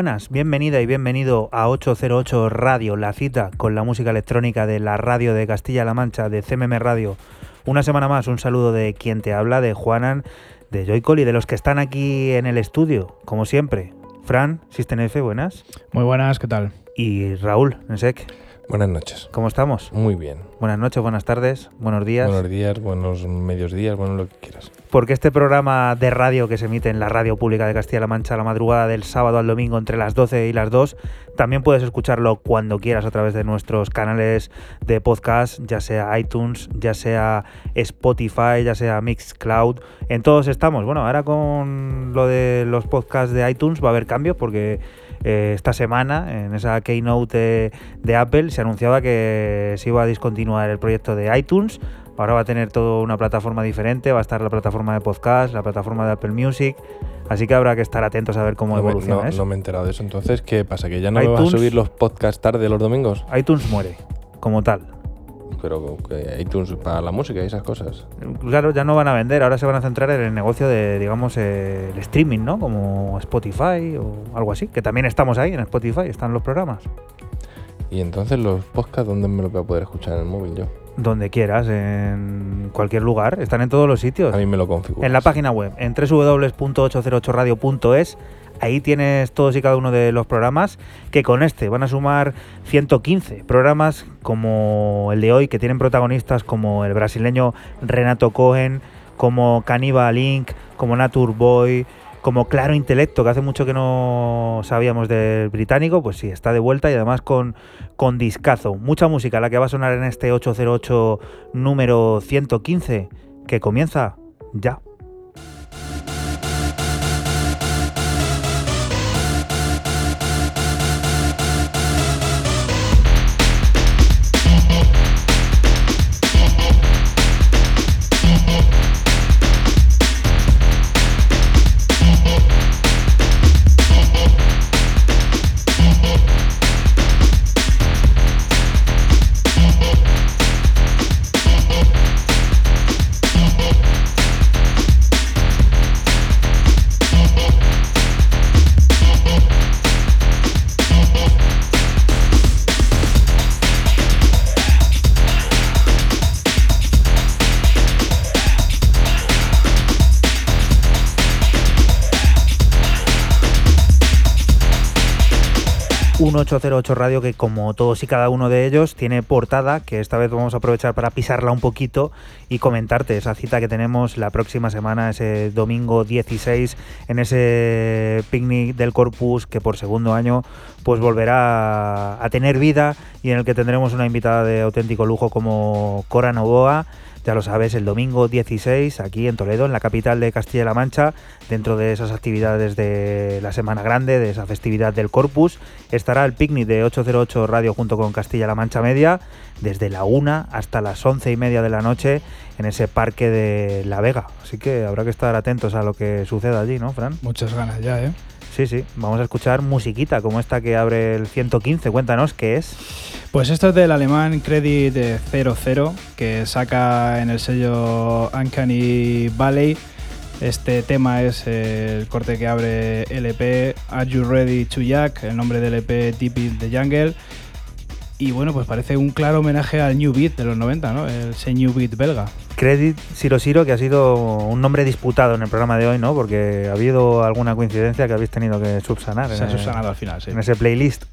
Buenas, bienvenida y bienvenido a 808 Radio, la cita con la música electrónica de la radio de Castilla-La Mancha, de CMM Radio. Una semana más, un saludo de quien te habla, de Juanan, de Joycol y de los que están aquí en el estudio, como siempre. Fran, System F, buenas. Muy buenas, ¿qué tal? Y Raúl, Ensec. Buenas noches. ¿Cómo estamos? Muy bien. Buenas noches, buenas tardes, buenos días. Buenos días, buenos medios días, bueno, lo que quieras. Porque este programa de radio que se emite en la radio pública de Castilla-La Mancha la madrugada del sábado al domingo entre las 12 y las 2, también puedes escucharlo cuando quieras a través de nuestros canales de podcast, ya sea iTunes, ya sea Spotify, ya sea Mixcloud. En todos estamos. Bueno, ahora con lo de los podcasts de iTunes va a haber cambios porque eh, esta semana, en esa keynote de, Apple, se anunciaba que se iba a discontinuar el proyecto de iTunes. Ahora va a tener toda una plataforma diferente, va a estar la plataforma de podcast, la plataforma de Apple Music. Así que habrá que estar atentos a ver cómo no evoluciona no, me he enterado de eso. Entonces, ¿qué pasa? ¿Que ya no iTunes, vas a subir los podcasts tarde los domingos? iTunes muere, como tal. Pero que iTunes para la música y esas cosas. Claro, ya no van a vender, ahora se van a centrar en el negocio de, digamos, el streaming, ¿no? Como Spotify o algo así, que también estamos ahí en Spotify, están los programas. Y entonces los podcasts, ¿dónde me los voy a poder escuchar en el móvil yo? Donde quieras, en cualquier lugar, están en todos los sitios. A mí me lo configuras. En la página web, en www.808radio.es, ahí tienes todos y cada uno de los programas que con este van a sumar 115 programas como el de hoy que tienen protagonistas como el brasileño Renato Cohen, como Cannibal Inc., como Nature Boy, como Claro Intelecto, que hace mucho que no sabíamos del británico, pues sí, está de vuelta y además con, con discazo. Mucha música la que va a sonar en este 808 número 115, que comienza ya. Un 808 Radio que como todos y cada uno de ellos tiene portada que esta vez vamos a aprovechar para pisarla un poquito y comentarte esa cita que tenemos la próxima semana, ese domingo 16 en ese picnic del Corpus que por segundo año pues volverá a tener vida y en el que tendremos una invitada de auténtico lujo como Cora Novoa ya lo sabes, el domingo 16 aquí en Toledo, en la capital de Castilla-La Mancha, dentro de esas actividades de la Semana Grande, de esa festividad del Corpus, estará el picnic de 808 Radio junto con Castilla-La Mancha Media, desde la 1 hasta las 11 y media de la noche en ese parque de La Vega. Así que habrá que estar atentos a lo que suceda allí, ¿no, Fran? Muchas ganas ya, ¿eh? Sí, sí, vamos a escuchar musiquita como esta que abre el 115. Cuéntanos qué es. Pues esto es del alemán Credit 00, que saca en el sello Uncanny Valley. Este tema es el corte que abre LP Are You Ready to Jack, el nombre del LP Deep in the Jungle. Y bueno, pues parece un claro homenaje al New Beat de los 90, ¿no? El ese New Beat belga. Credit Siro Siro, que ha sido un nombre disputado en el programa de hoy, ¿no? Porque ha habido alguna coincidencia que habéis tenido que subsanar. Se ha subsanado al final, sí. en ese playlist.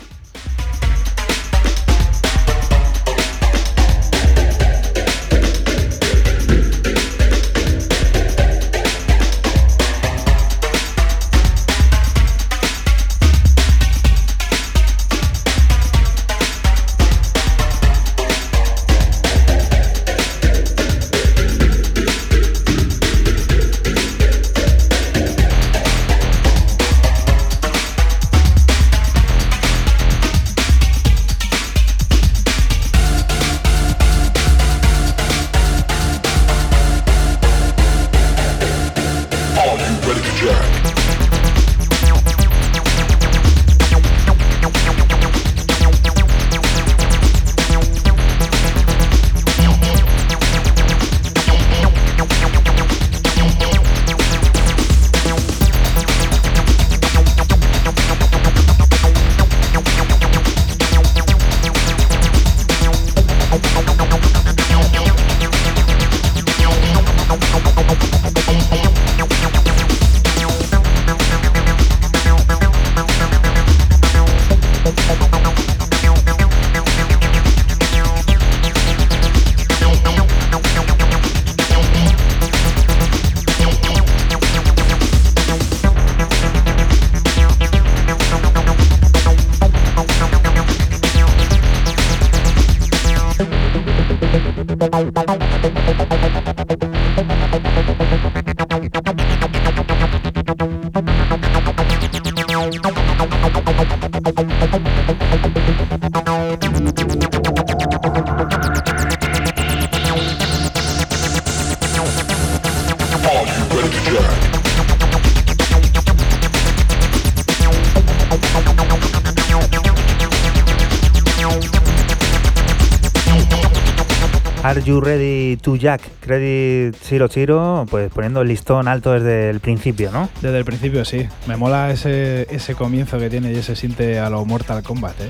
You Ready to Jack? Credit Chiro Chiro, pues poniendo el listón alto desde el principio, ¿no? Desde el principio sí. Me mola ese, ese comienzo que tiene y ese siente a lo Mortal Kombat, ¿eh?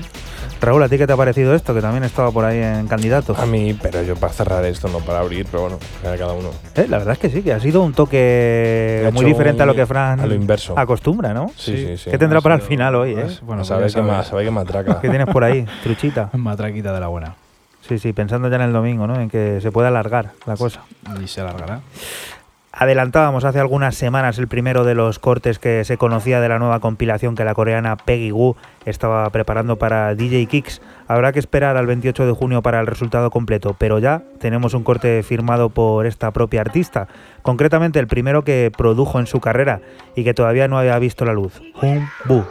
Raúl, ¿a ti qué te ha parecido esto? Que también estaba por ahí en candidatos. A mí, pero yo para cerrar esto, no para abrir, pero bueno, a cada uno. Eh, la verdad es que sí, que ha sido un toque muy diferente a lo que Fran a lo inverso. acostumbra, ¿no? Sí, sí, sí. ¿Qué tendrá para el final hoy, eh? Bueno, sabes que, sabes. más, sabe que matraca. ¿Qué tienes por ahí? Truchita. Matraquita de la buena. Sí, sí, pensando ya en el domingo, ¿no? En que se puede alargar la cosa. Y se alargará. Adelantábamos hace algunas semanas el primero de los cortes que se conocía de la nueva compilación que la coreana Peggy Wu estaba preparando para DJ Kicks. Habrá que esperar al 28 de junio para el resultado completo, pero ya tenemos un corte firmado por esta propia artista, concretamente el primero que produjo en su carrera y que todavía no había visto la luz, Hum Bu.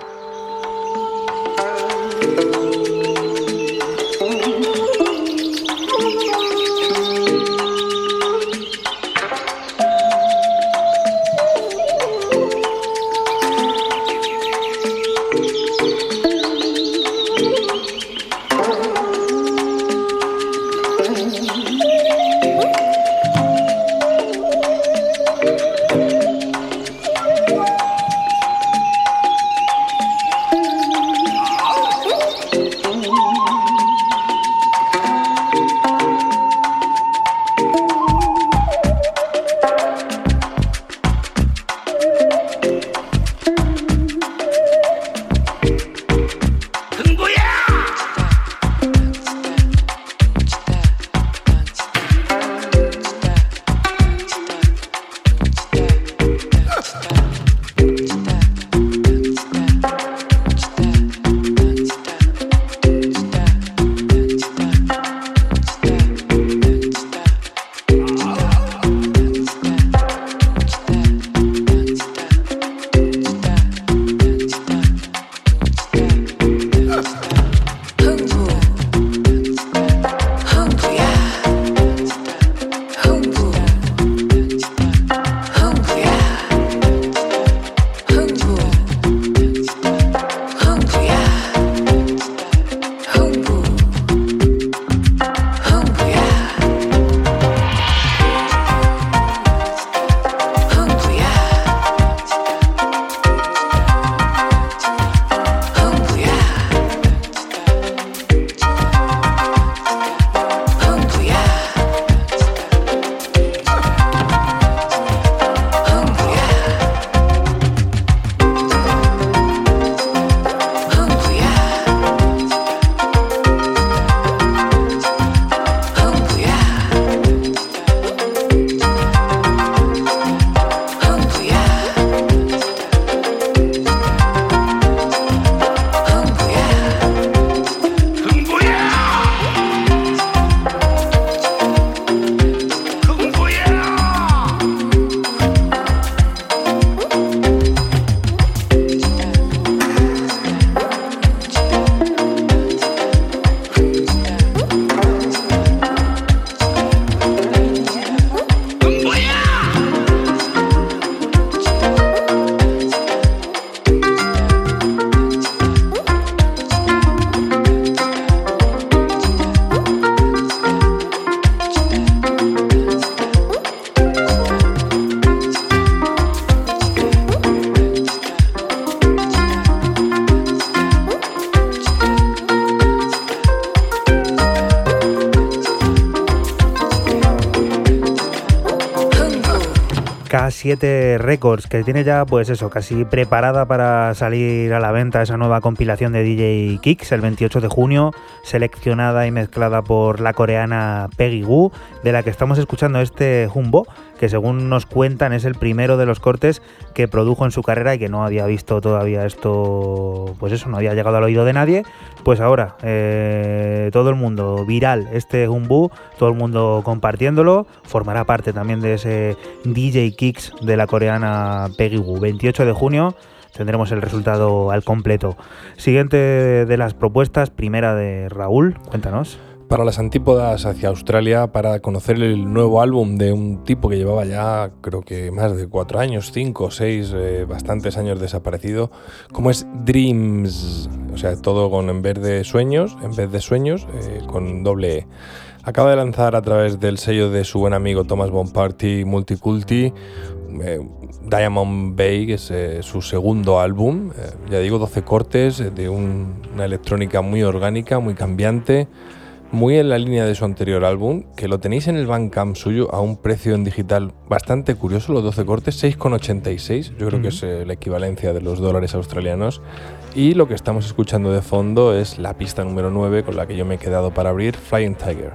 K7 Records, que tiene ya, pues eso, casi preparada para salir a la venta esa nueva compilación de DJ Kicks el 28 de junio, seleccionada y mezclada por la coreana Peggy Wu, de la que estamos escuchando este Jumbo, que según nos cuentan es el primero de los cortes que produjo en su carrera y que no había visto todavía esto, pues eso, no había llegado al oído de nadie. Pues ahora, eh, todo el mundo viral este Jumbo, todo el mundo compartiéndolo, formará parte también de ese DJ Kicks de la coreana Peggy Wu. 28 de junio tendremos el resultado al completo. Siguiente de las propuestas, primera de Raúl, cuéntanos. Para las antípodas hacia Australia, para conocer el nuevo álbum de un tipo que llevaba ya, creo que más de cuatro años, cinco, seis, eh, bastantes años desaparecido, como es Dreams, o sea, todo con en vez de sueños, en vez de sueños, eh, con doble E. Acaba de lanzar a través del sello de su buen amigo Thomas Bonparty Multiculti eh, Diamond Bay, que es eh, su segundo álbum. Eh, ya digo, 12 cortes de una electrónica muy orgánica, muy cambiante, muy en la línea de su anterior álbum, que lo tenéis en el Bandcamp suyo a un precio en digital bastante curioso, los 12 cortes, 6,86, yo creo que es la equivalencia de los dólares australianos. Y lo que estamos escuchando de fondo es la pista número 9 con la que yo me he quedado para abrir, Flying Tiger.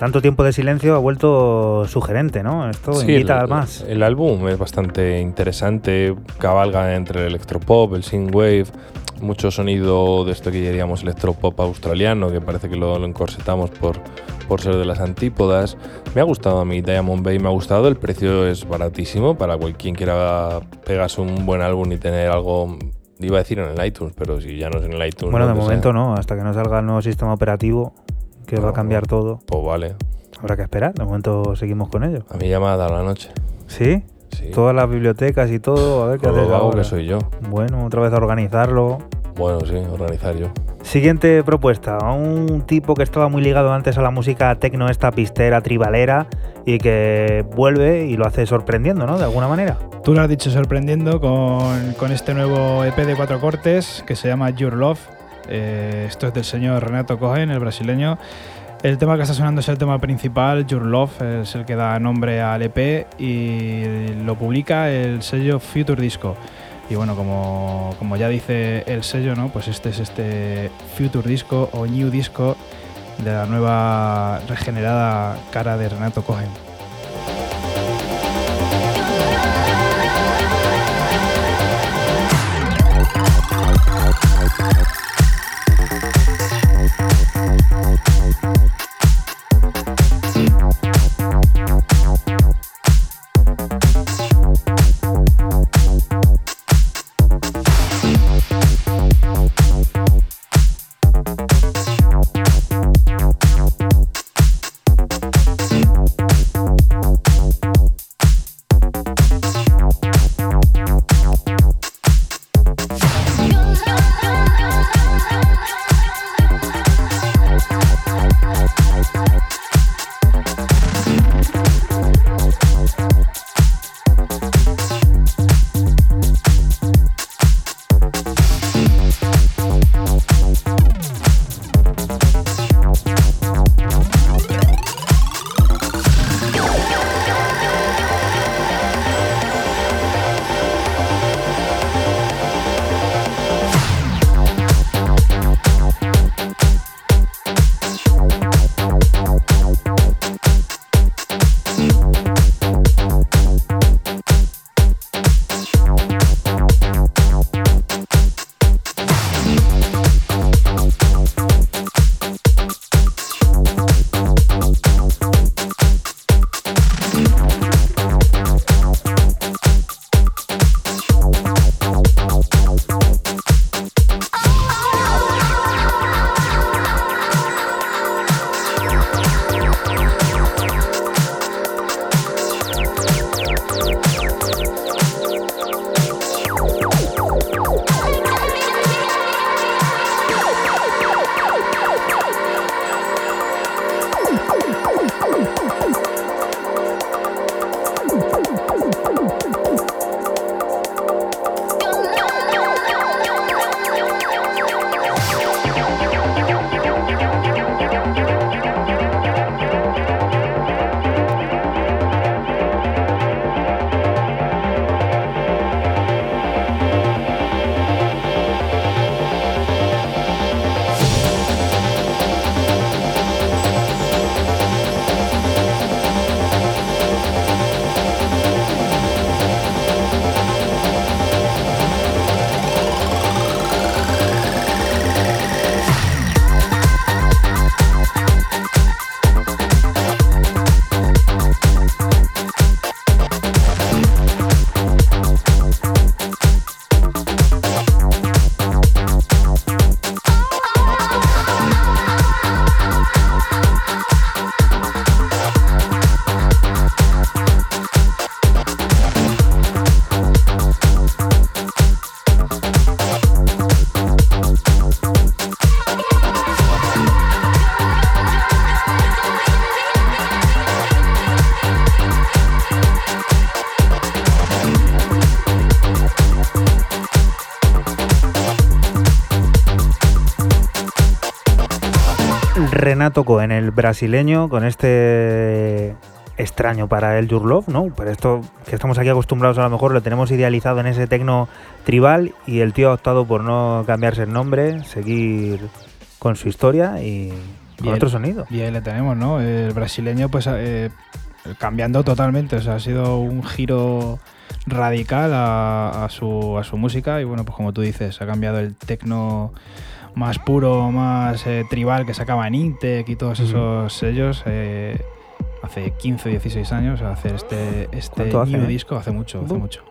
Tanto tiempo de silencio ha vuelto sugerente, ¿no? Esto invita el, más. El álbum es bastante interesante, cabalga entre el electropop, el synthwave, mucho sonido de esto que diríamos electropop australiano, que parece que lo, lo encorsetamos por, por ser de las antípodas. Me ha gustado a mí Diamond Bay, me ha gustado, el precio es baratísimo para quien quiera pegarse un buen álbum y tener algo iba a decir en el iTunes, pero si ya no es en el iTunes. Bueno, de momento no, hasta que no salga el nuevo sistema operativo, que va a cambiar todo. Pues vale. Habrá que esperar, de momento seguimos con ello. A mí ya me ha dado la noche. ¿Sí? Sí. Todas las bibliotecas y todo, a ver qué Todo haces lo ahora. que soy yo. Bueno, otra vez a organizarlo. Bueno, sí, organizar yo. Siguiente propuesta, un tipo que estaba muy ligado antes a la música tecno, esta pistera, tribalera, y que vuelve y lo hace sorprendiendo, ¿no? De alguna manera. Tú lo has dicho sorprendiendo con, con este nuevo EP de cuatro cortes que se llama Your Love. Eh, esto es del señor Renato Cohen, el brasileño. El tema que está sonando es el tema principal, Your Love, es el que da nombre al EP y lo publica el sello Future Disco. Y bueno, como, como ya dice el sello, ¿no? Pues este es este Future Disco o New Disco de la nueva regenerada cara de Renato Cohen. Renato Cohen, el brasileño, con este extraño para el Your Love, ¿no? Pero esto que estamos aquí acostumbrados a lo mejor lo tenemos idealizado en ese tecno tribal y el tío ha optado por no cambiarse el nombre, seguir con su historia y, con otro sonido. Y ahí le tenemos, ¿no? El brasileño, pues eh, cambiando totalmente. O sea, ha sido un giro radical a, su, a su música. Y bueno, pues como tú dices, ha cambiado el tecno más puro, más eh, tribal que sacaba en Intec y todos esos sellos. Eh, hace 15 16 años a hacer este, este nuevo disco, hace mucho, hace mucho.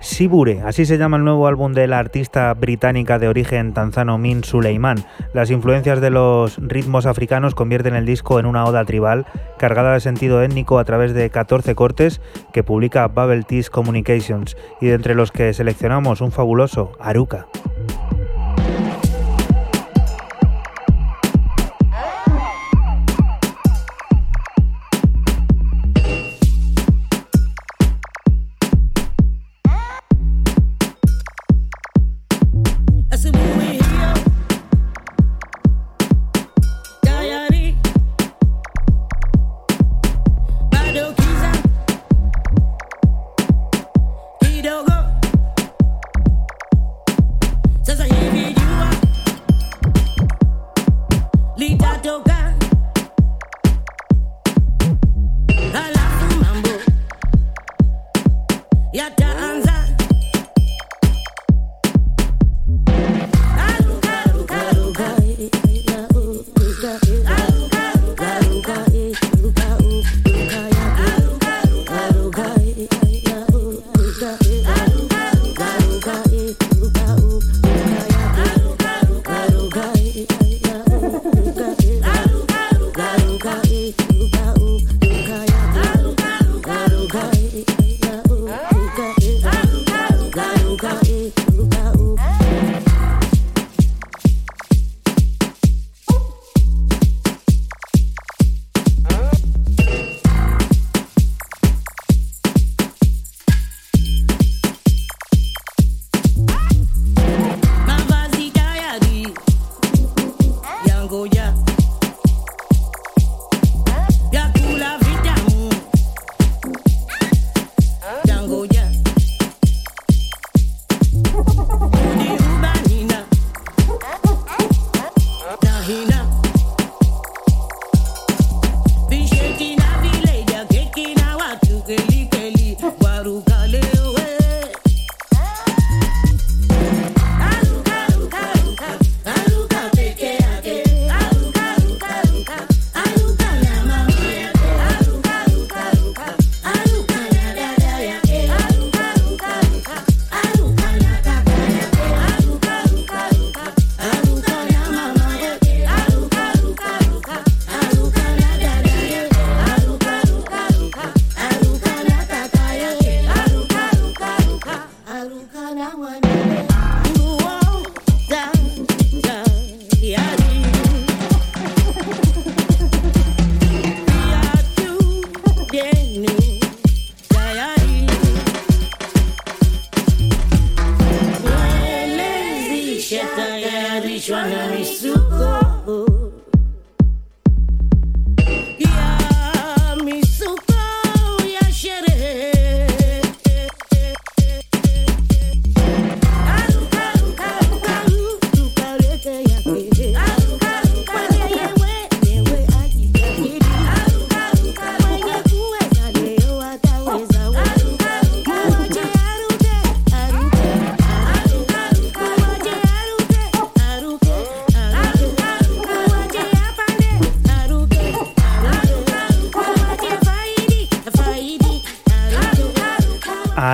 Sibure, así se llama el nuevo álbum de la artista británica de origen tanzano Min Suleiman. Las influencias de los ritmos africanos convierten el disco en una oda tribal cargada de sentido étnico a través de 14 cortes que publica Bubble Teas Communications y de entre los que seleccionamos un fabuloso Aruka.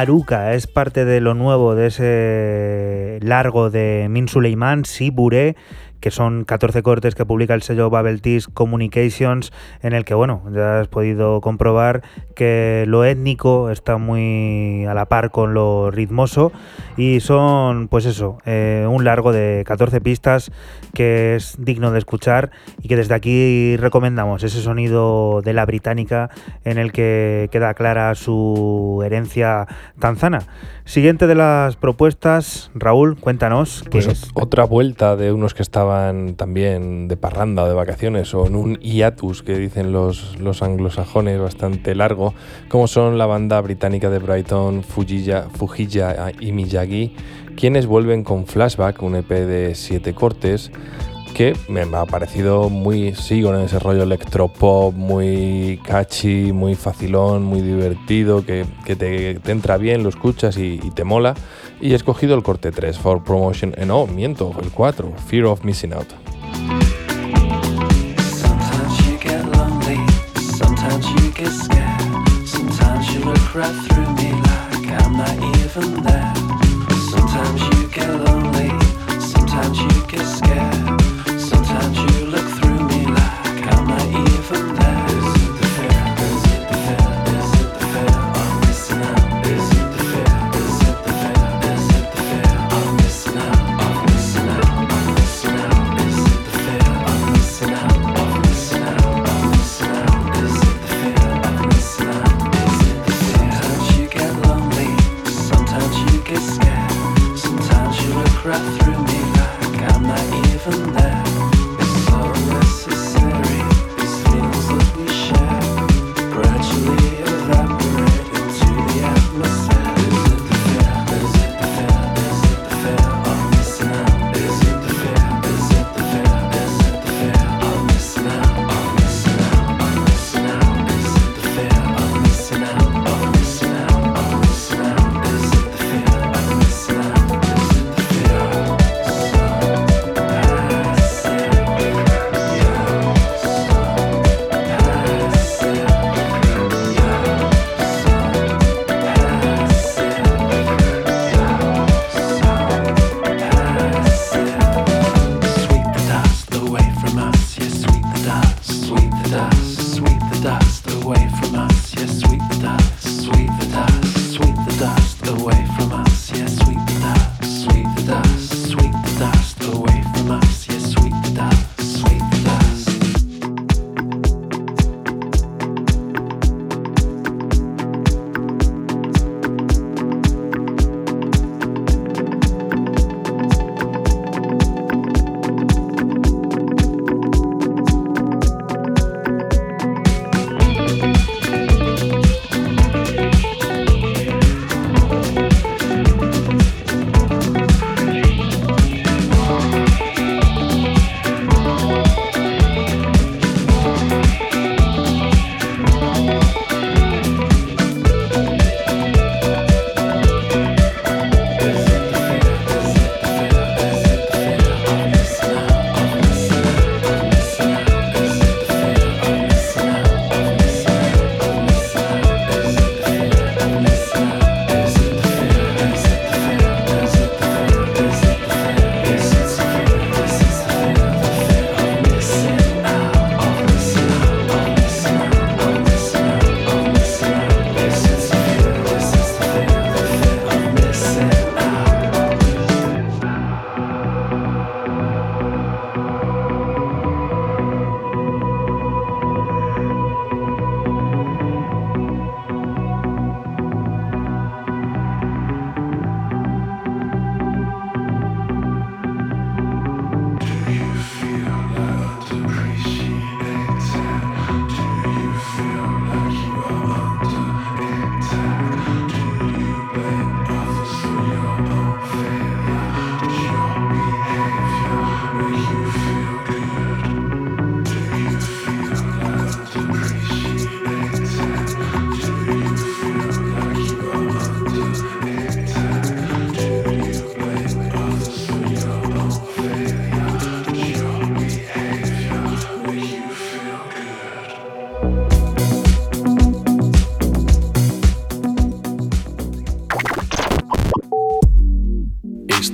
Aruka es parte de lo nuevo de ese largo de Min Suleiman, Sibure, que son 14 cortes que publica el sello Babel Teas Communications, en el que, bueno, ya has podido comprobar que lo étnico está muy a la par con lo ritmoso y son, pues eso, eh, un largo de 14 pistas que es digno de escuchar y que desde aquí recomendamos ese sonido de la británica en el que queda clara su herencia tanzana. Siguiente de las propuestas, Raúl, cuéntanos qué pues es. Otra vuelta de unos que estaban también de parranda o de vacaciones o en un hiatus que dicen los, los anglosajones bastante largo, como son la banda británica de Brighton, Fujilla, Fujilla y Miyagi, quienes vuelven con Flashback, un EP de siete cortes que me ha parecido muy, sigo en ese rollo electropop, muy catchy, muy facilón, muy divertido, que, te, entra bien, lo escuchas y, te mola. Y he escogido el corte 3, For Promotion, eh, no, miento, el 4, Fear of Missing Out.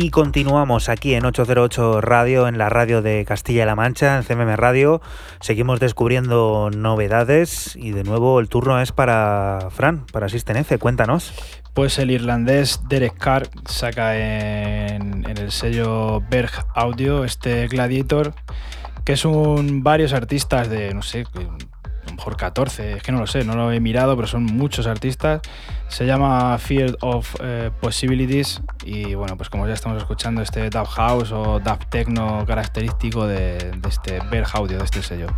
Y continuamos aquí en 808 Radio, en la radio de Castilla-La Mancha, en CMM Radio. Seguimos descubriendo novedades y de nuevo el turno es para Fran, para F. Cuéntanos. Pues el irlandés Derek Carr saca en, el sello Berg Audio este Gladiator, que es un varios artistas de, no sé, mejor 14, es que no lo sé, no lo he mirado, pero son muchos artistas. Se llama Field of eh, Possibilities y bueno, pues como ya estamos escuchando este dub house o dub techno característico de, de este Bear Audio, de este sello.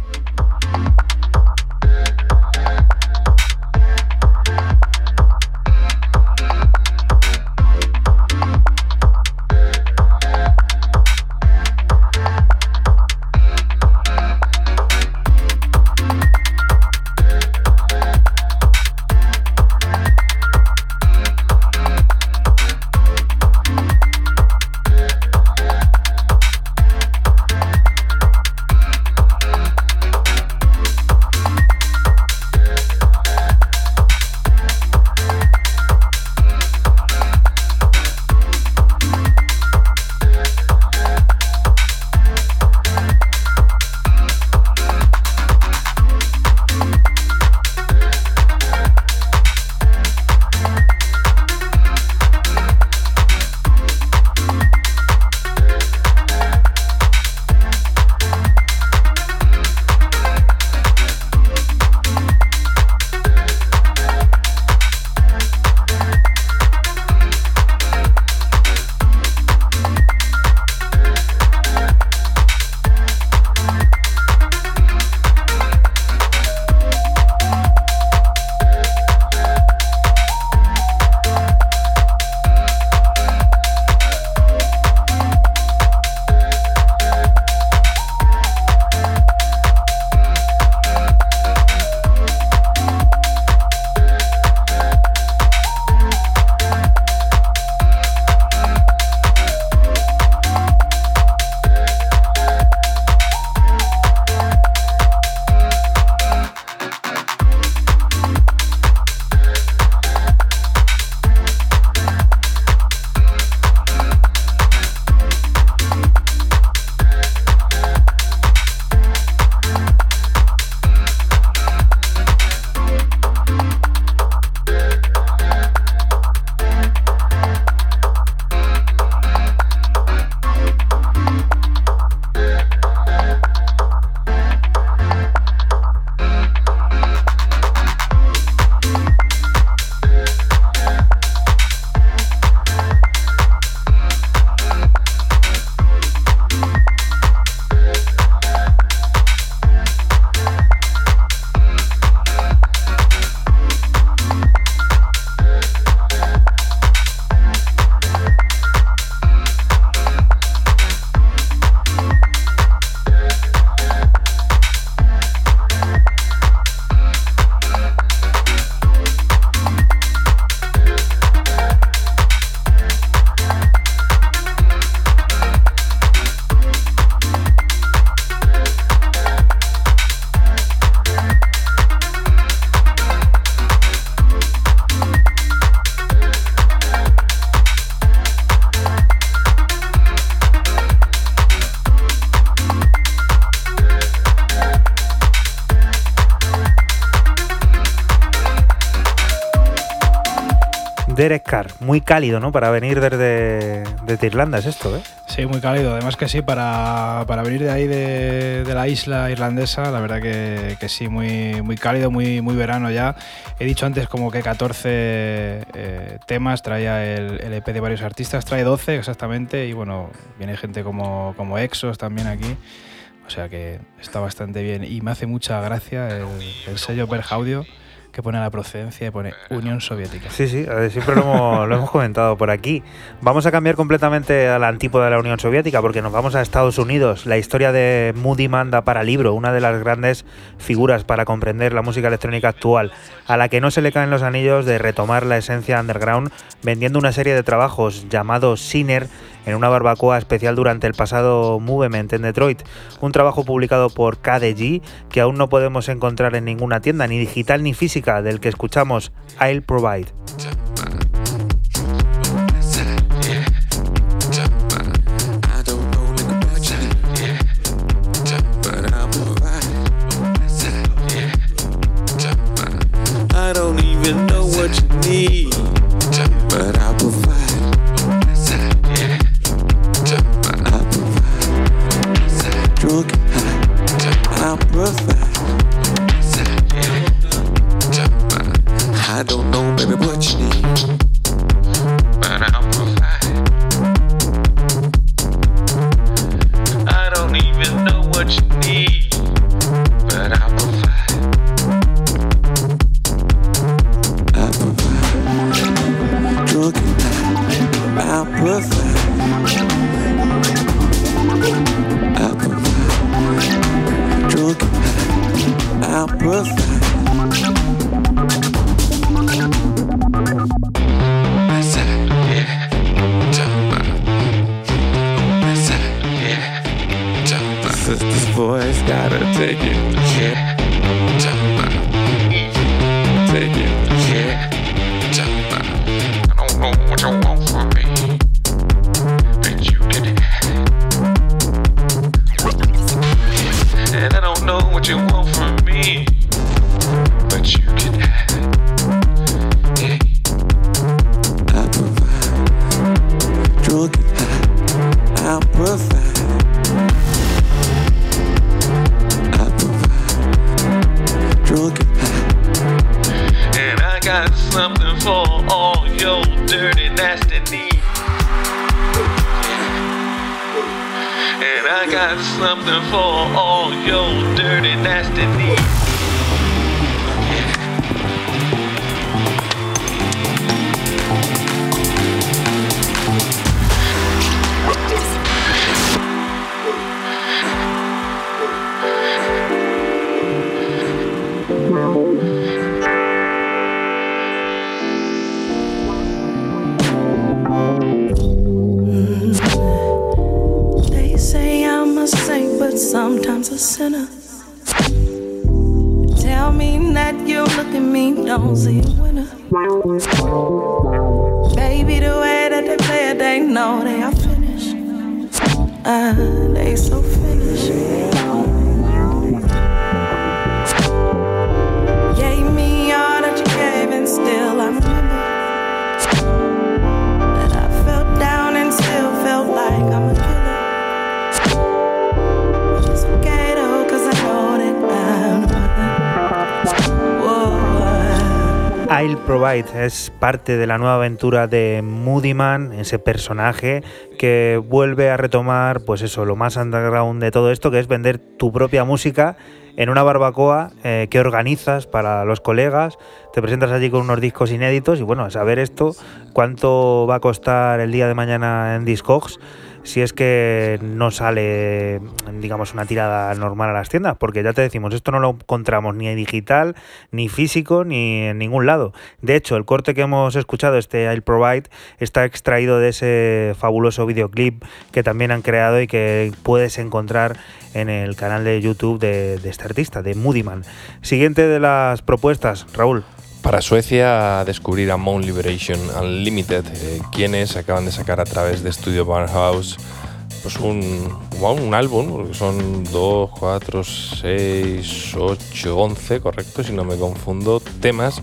Derek Carr, muy cálido, ¿no? Para venir desde, Irlanda, es esto, ¿eh? Sí, muy cálido. Además que sí, para, para venir de ahí de, la isla irlandesa, la verdad que, sí, muy, muy cálido, muy, muy verano ya. He dicho antes como que 14 eh, temas, traía el, el, EP de varios artistas, trae 12 exactamente, y bueno, viene gente como, como Exos también aquí. O sea que está bastante bien y me hace mucha gracia el, el sello Berg que pone la procedencia y pone Unión Soviética. Sí, sí, siempre lo hemos, lo hemos, comentado por aquí. Vamos a cambiar completamente a la antípoda de la Unión Soviética porque nos vamos a Estados Unidos. La historia de Moody Manda para libro, una de las grandes figuras para comprender la música electrónica actual, a la que no se le caen los anillos de retomar la esencia underground vendiendo una serie de trabajos llamados Sinner en una barbacoa especial durante el pasado Movement en Detroit, un trabajo publicado por KDG que aún no podemos encontrar en ninguna tienda, ni digital ni física, del que escuchamos I'll Provide. I don't know, baby, what you need. Tell me that you look at me, don't see a winner. Baby, the way that they play it, they know they are finished. Ah, they so finished. Gave me all that you gave, and still I I'll Provide es parte de la nueva aventura de Moody Man, ese personaje que vuelve a retomar, pues eso, lo más underground de todo esto, que es vender tu propia música en una barbacoa eh, que organizas para los colegas, te presentas allí con unos discos inéditos y bueno, a saber esto, cuánto va a costar el día de mañana en Discogs si es que no sale, digamos, una tirada normal a las tiendas, porque ya te decimos, esto no lo encontramos ni digital, ni físico, ni en ningún lado. De hecho, el corte que hemos escuchado, este I'll Provide, está extraído de ese fabuloso videoclip que también han creado y que puedes encontrar en el canal de YouTube de, de este artista, de Moodyman. Siguiente de las propuestas, Raúl. Para Suecia, descubrir a Moon Liberation Unlimited, eh, quienes acaban de sacar a través de Studio Barnhouse pues un, un álbum, porque son 2, 4, 6, 8, 11, correcto, si no me confundo, temas,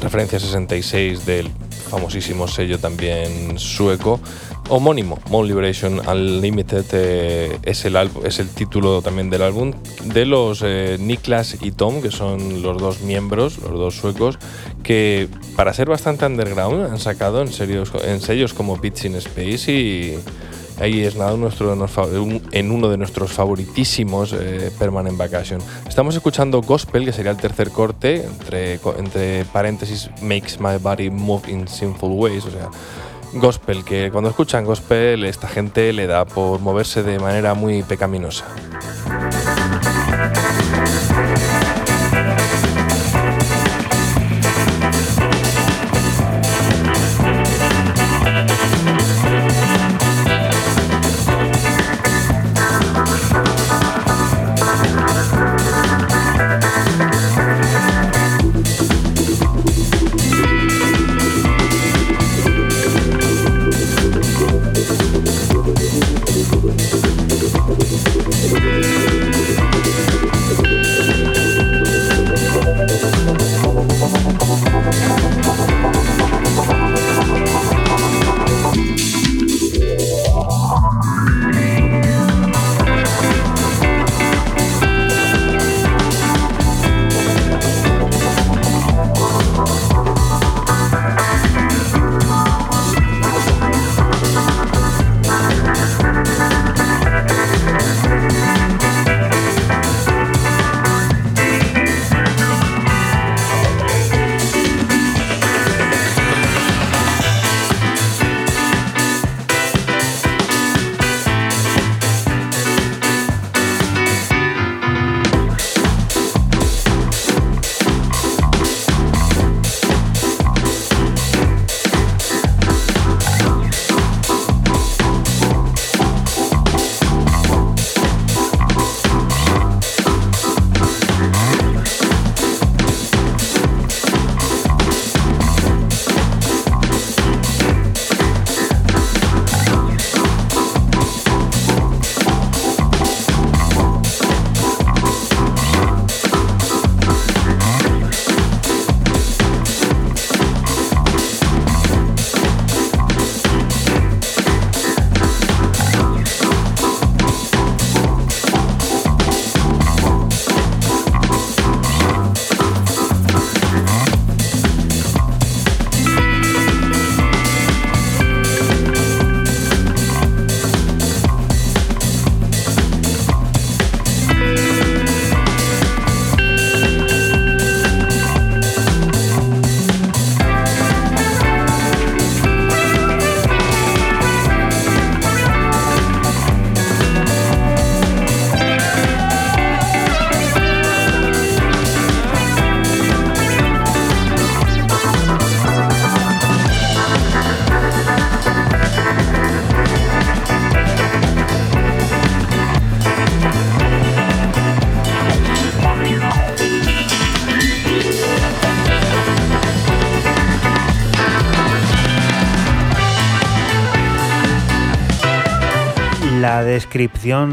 referencia 66 del famosísimo sello también sueco, homónimo, Moon Liberation Unlimited eh, es, el título también del álbum de los eh, Niklas y Tom, que son los dos miembros, los dos suecos, que para ser bastante underground han sacado en, serios, sellos como Beats in Space y ahí es nada nuestro, en uno de nuestros favoritísimos eh, Permanent Vacation. Estamos escuchando Gospel, que sería el tercer corte, entre, entre paréntesis, Makes My Body Move in Sinful Ways, o sea, Gospel, que cuando escuchan Gospel esta gente le da por moverse de manera muy pecaminosa.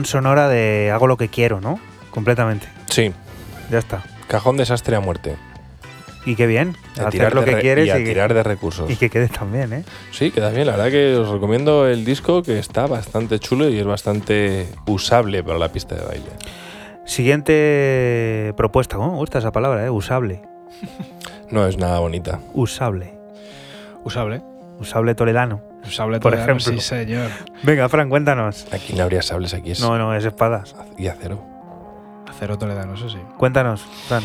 Sonora de hago lo que quiero, ¿no? Completamente. Sí, Ya está. cajón desastre a muerte. Y qué bien. A hacer tirar lo que re- quieres y a y, que- tirar de recursos. y que quede tan bien, ¿eh? Sí, queda bien. La verdad que os recomiendo el disco que está bastante chulo y es bastante usable para la pista de baile. Siguiente propuesta. ¿Cómo me gusta esa palabra, eh? Usable. No es nada bonita. Usable. Usable. Usable toledano. Usable Por toledano, ejemplo. Sí, señor. Venga, Fran, cuéntanos. Aquí no habría sables, aquí es No, no, es espadas. y acero. Acero toledano, eso sí. Cuéntanos, Fran.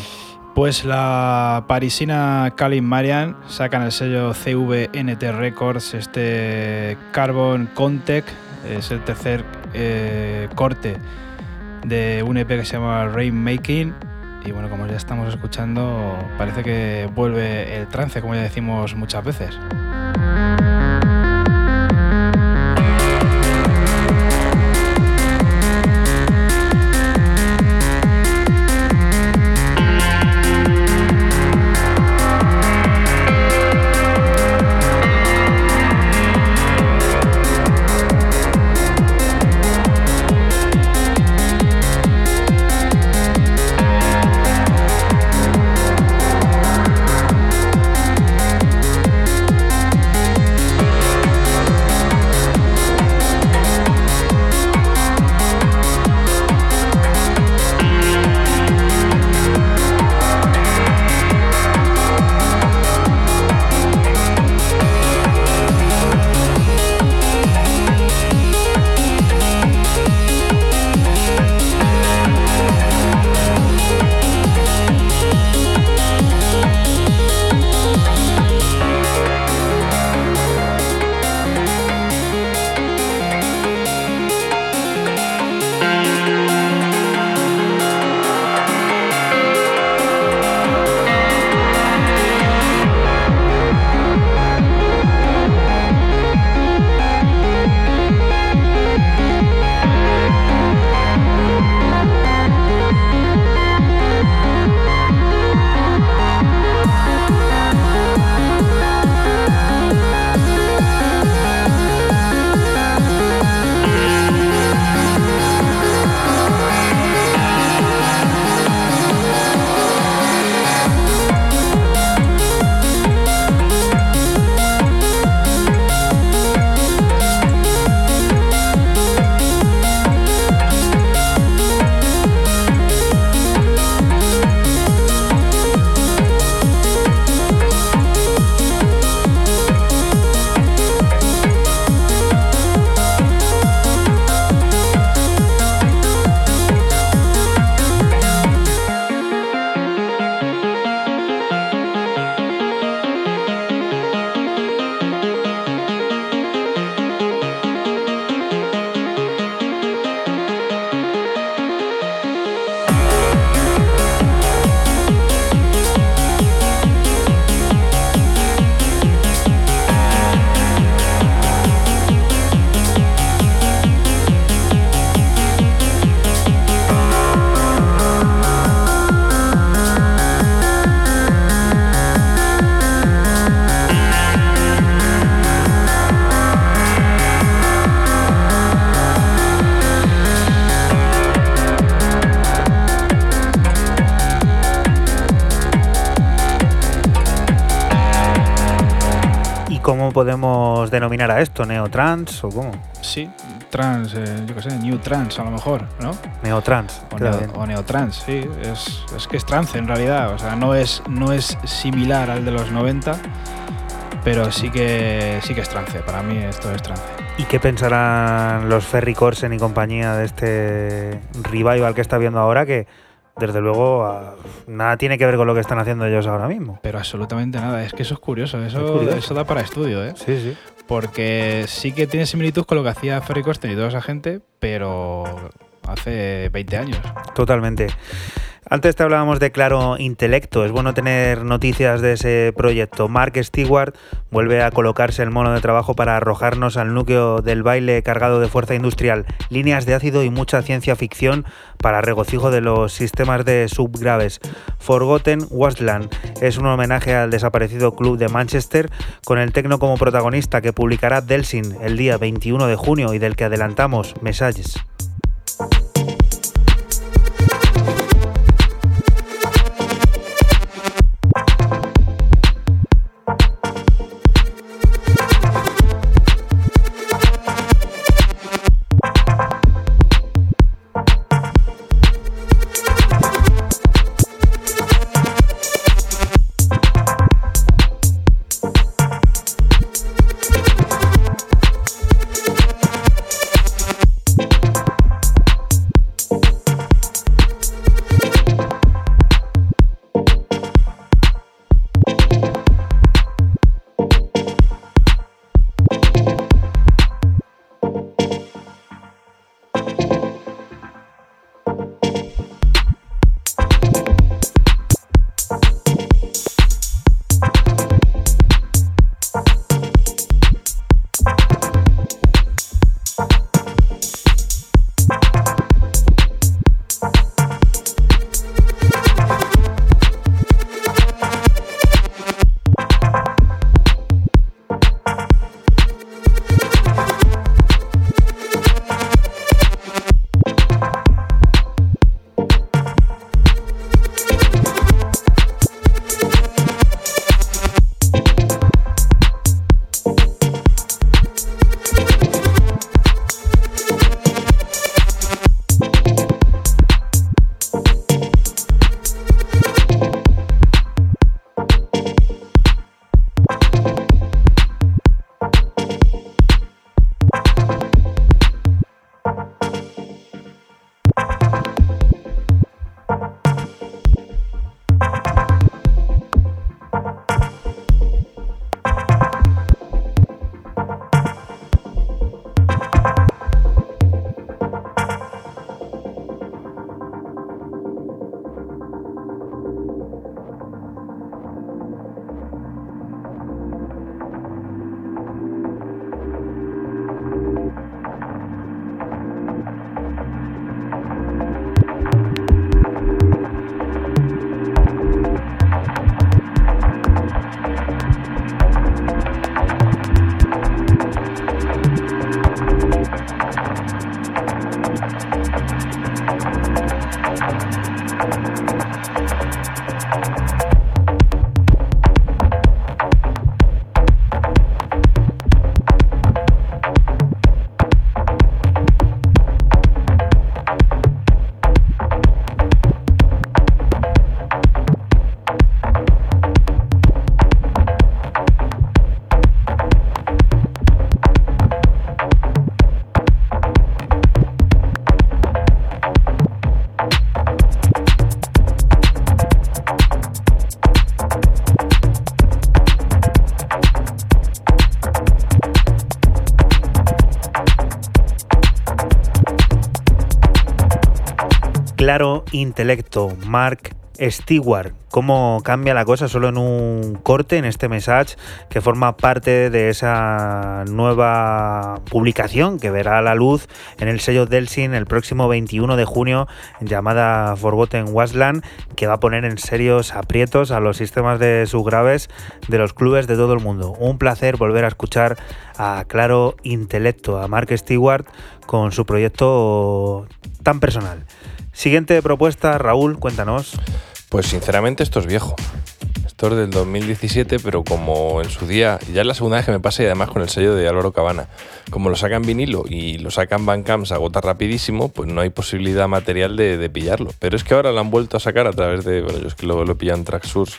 Pues la parisina Kalin Marian saca en el sello CVNT Records este Carbon Contec. Es el tercer eh, corte de un EP que se llama Rainmaking. Y bueno, como ya estamos escuchando, parece que vuelve el trance, como ya decimos muchas veces. Podemos denominar a esto? ¿Neotrans o cómo? Sí, trans, eh, yo qué sé, new trans a lo mejor, ¿no? Neotrans. O, neo, o neotrans, sí. Es, es que es trance en realidad. O sea, no es, no es similar al de los 90, pero sí que, sí que es trance. Para mí esto es trance. ¿Y qué pensarán los Ferry Corsen y compañía de este revival que está viendo ahora? Que desde luego a- nada tiene que ver con lo que están haciendo ellos ahora mismo. Pero absolutamente nada. Es que eso es curioso. Eso, Es curioso. eso da para estudio, ¿eh? Sí, sí. Porque sí que tiene similitud con lo que hacía Ferry Corsten y toda esa gente, pero hace 20 años. Totalmente. Antes te hablábamos de Claro Intelecto, es bueno tener noticias de ese proyecto. Mark Stewart vuelve a colocarse el mono de trabajo para arrojarnos al núcleo del baile cargado de fuerza industrial, líneas de ácido y mucha ciencia ficción para regocijo de los sistemas de subgraves. Forgotten Wasteland es un homenaje al desaparecido club de Manchester con el tecno como protagonista que publicará Delsin el día 21 de junio y del que adelantamos Messages. Claro Intelecto, Mark Stewart. Cómo cambia la cosa solo en un corte, en este message, que forma parte de esa nueva publicación que verá la luz en el sello Delsin el próximo 21 de junio, llamada Forgotten Wasteland, que va a poner en serios aprietos a los sistemas de subgraves de los clubes de todo el mundo. Un placer volver a escuchar a Claro Intelecto, a Mark Stewart, con su proyecto tan personal. Siguiente propuesta, Raúl, cuéntanos. Pues sinceramente esto es viejo. Es del 2017, pero como en su día, ya es la segunda vez que me pasa y además con el sello de Álvaro Cabana, como lo sacan vinilo y lo sacan Bandcamp, se agota rapidísimo, pues no hay posibilidad material de, de pillarlo. Pero es que ahora lo han vuelto a sacar a través de, bueno, yo es que lo, lo pillé en Tracksource,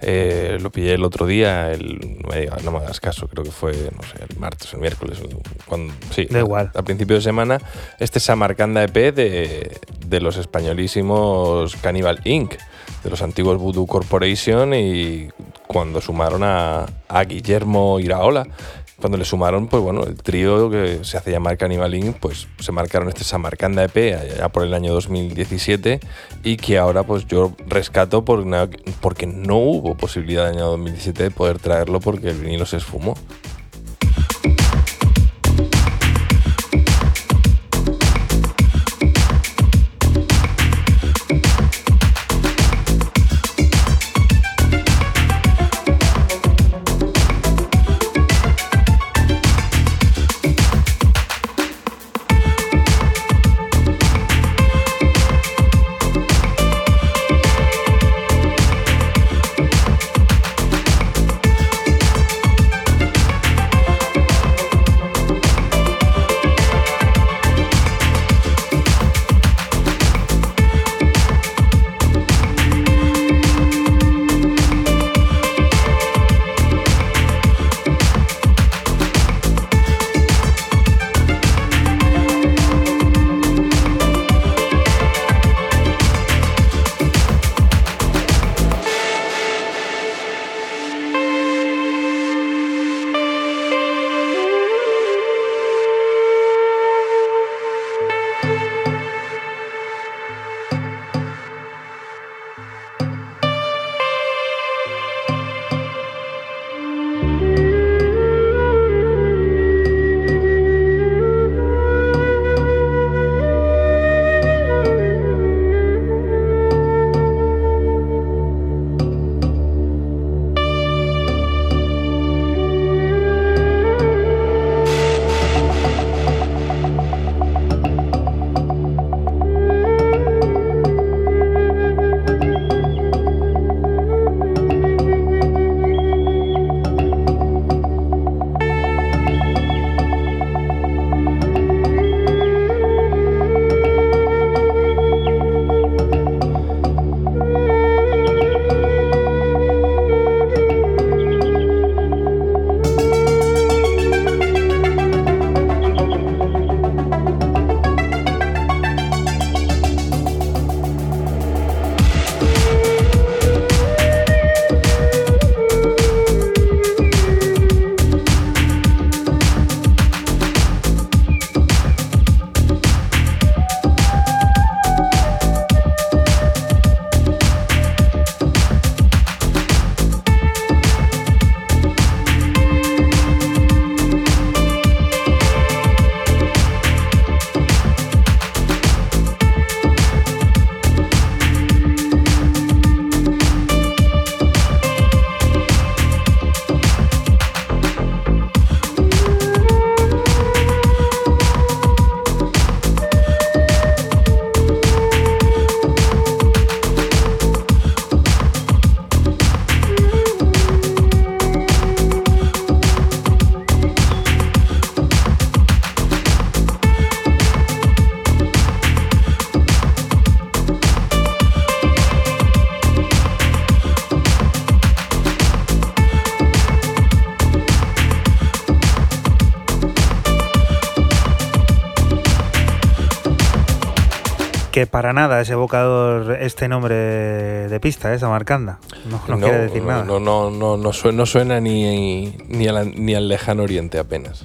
eh, lo pillé el otro día, el, no me digas, no me hagas caso, creo que fue, no sé, el martes, el miércoles, cuando, sí, Da igual. a principio de semana, este Samarcanda EP de, de los españolísimos Cannibal Inc., de los antiguos Voodoo Corporation y cuando sumaron a, a Guillermo Iraola, Cuando le sumaron, pues bueno, el trío que se hace llamar Cannibal Inc., pues se marcaron este Samarcanda EP allá por el año 2017 y que ahora pues yo rescato porque no hubo posibilidad en el año 2017 de poder traerlo porque el vinilo se esfumó. Para nada es evocador este nombre de pista, esa Samarcanda. No, no quiere decir no, nada. No, no, no, no suena, no suena ni, ni, a la- ni al lejano oriente apenas.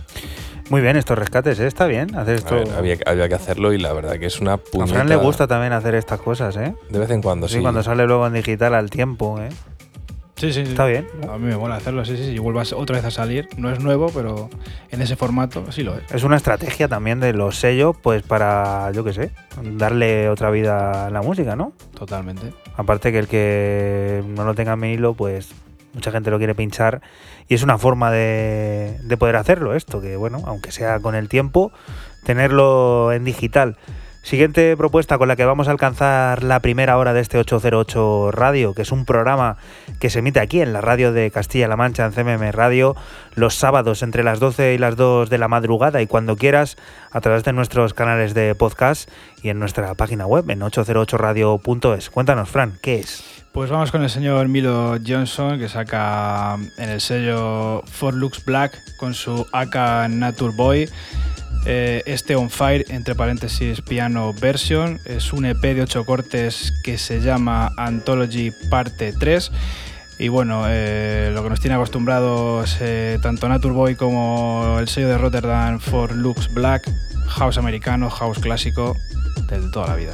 Muy bien, estos rescates, ¿eh? está bien hacer A esto. ver, había, había que hacerlo y la verdad que es una A puñeta. Fran le gusta también hacer estas cosas, ¿eh? De vez en cuando, Sí, sí. cuando sale luego en digital al tiempo, ¿eh? Sí, sí, sí. Está bien. A mí me mola hacerlo, sí, sí, sí. Y vuelvas otra vez a salir. No es nuevo, pero en ese formato sí lo es. Es una estrategia también de los sellos, pues para, yo qué sé, darle otra vida a la música, ¿no? Totalmente. Aparte que el que no lo tenga en vinilo, pues mucha gente lo quiere pinchar y es una forma de, de poder hacerlo esto, que bueno, aunque sea con el tiempo, tenerlo en digital. Siguiente propuesta con la que vamos a alcanzar la primera hora de este 808 Radio, que es un programa que se emite aquí en la radio de Castilla-La Mancha, en CMM Radio, los sábados entre las 12 y las 2 de la madrugada y cuando quieras a través de nuestros canales de podcast y en nuestra página web en 808radio.es. Cuéntanos, Fran, ¿qué es? Pues vamos con el señor Milo Johnson, que saca en el sello For Lux Black con su AK Nature Boy. Eh, este On Fire, entre paréntesis, piano version. Es un EP de 8 cortes que se llama Anthology Parte 3. Y bueno, eh, lo que nos tiene acostumbrados eh, tanto Naturboy como el sello de Rotterdam for Lux Black, house americano, house clásico, de toda la vida.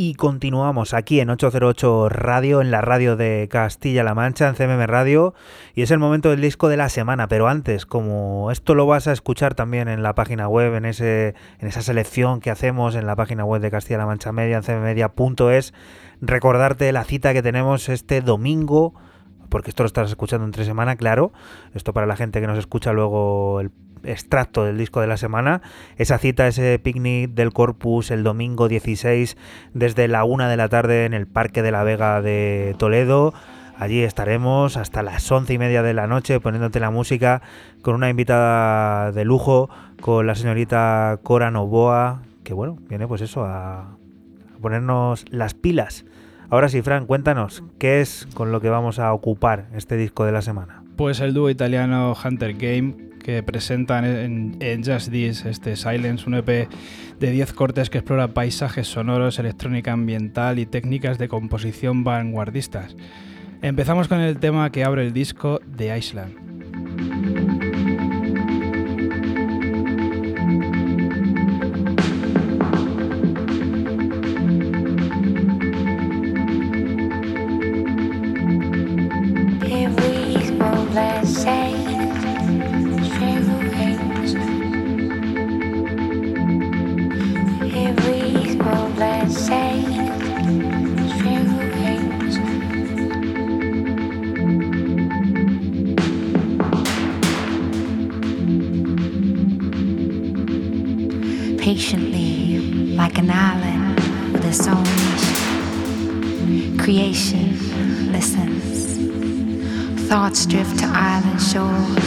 Y continuamos aquí en 808 Radio, en la radio de Castilla-La Mancha, en CMM Radio. Y es el momento del disco de la semana. Pero antes, como esto lo vas a escuchar también en la página web, en, ese, en esa selección que hacemos en la página web de Castilla-La Mancha Media, en cmmedia.es, recordarte la cita que tenemos este domingo porque esto lo estás escuchando entre semana, claro. Esto para la gente que nos escucha luego el extracto del disco de la semana. Esa cita, ese picnic del Corpus el domingo 16 desde la una de la tarde en el Parque de la Vega de Toledo. Allí estaremos hasta las once y media de la noche poniéndote la música con una invitada de lujo, con la señorita Cora Novoa, que bueno, viene pues eso a ponernos las pilas. Ahora sí, Fran, cuéntanos, ¿qué es con lo que vamos a ocupar este disco de la semana? Pues el dúo italiano Hunter Game, que presentan en, Just This este Silence, un EP de 10 cortes que explora paisajes sonoros, electrónica ambiental y técnicas de composición vanguardistas. Empezamos con el tema que abre el disco de Island. thoughts drift to island shore.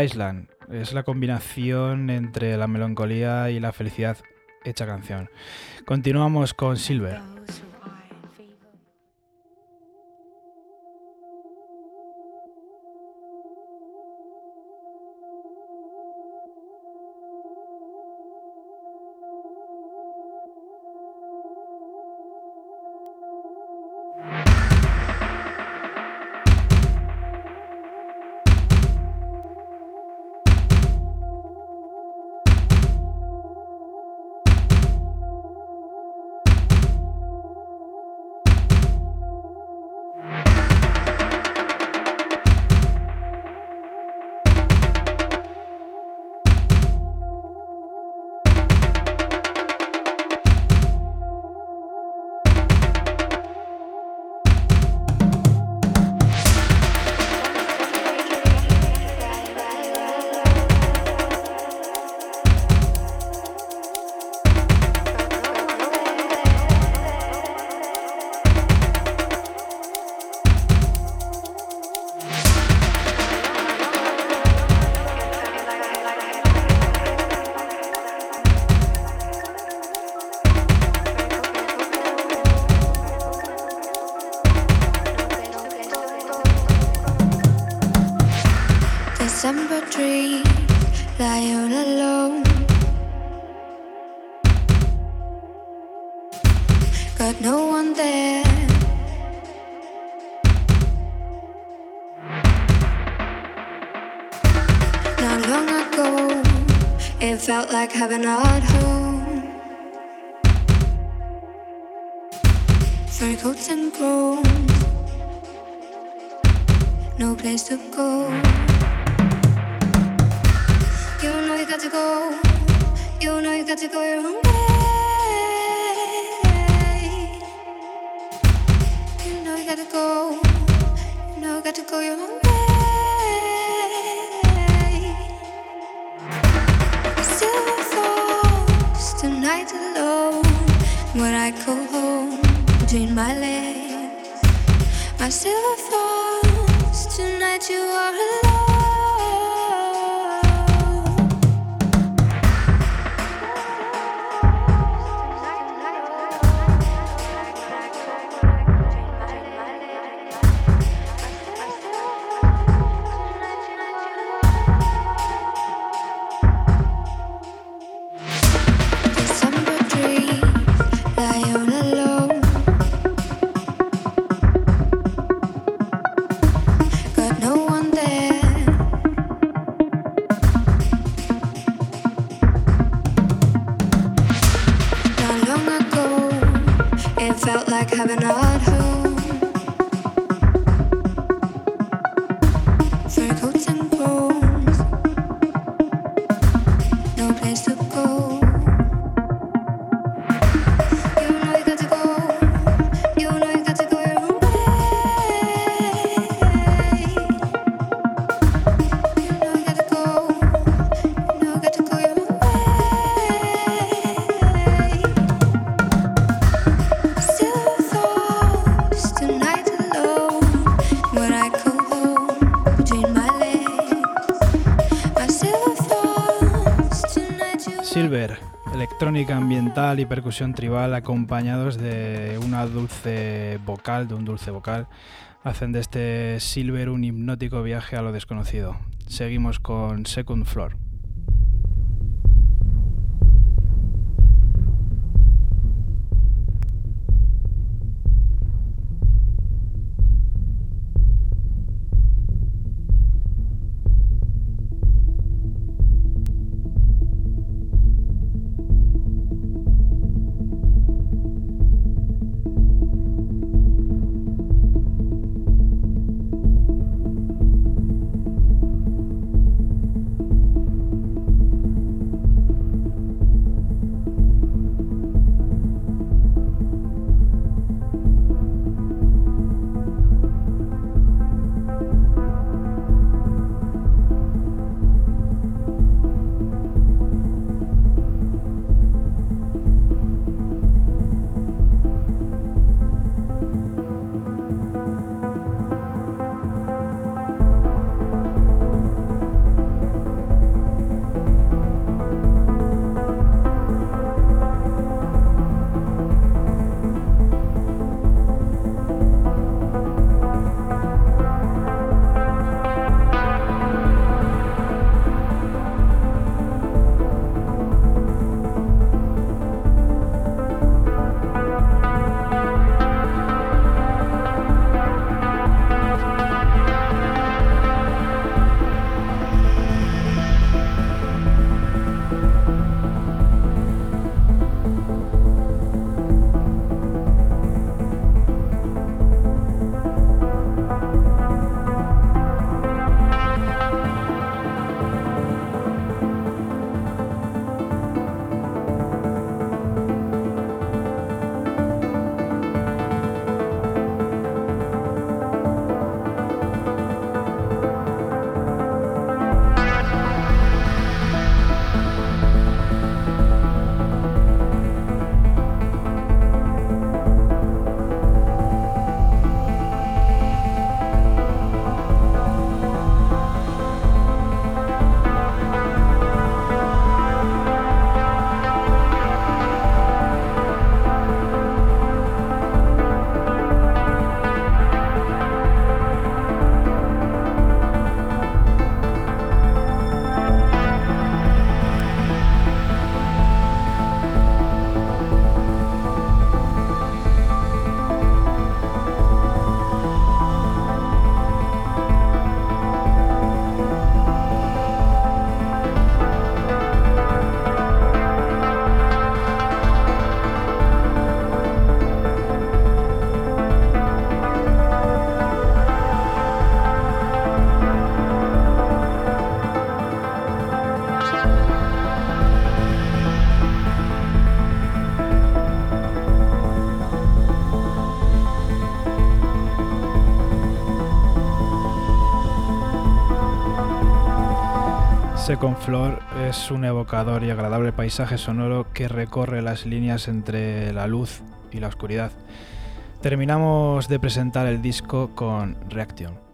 Island es la combinación entre la melancolía y la felicidad hecha canción. Continuamos con Silver. Silver, electrónica ambiental y percusión tribal acompañados de una dulce vocal, de un dulce vocal, hacen de este Silver un hipnótico viaje a lo desconocido. Seguimos con Second Floor. Second Floor es un evocador y agradable paisaje sonoro que recorre las líneas entre la luz y la oscuridad. Terminamos de presentar el disco con Reaction.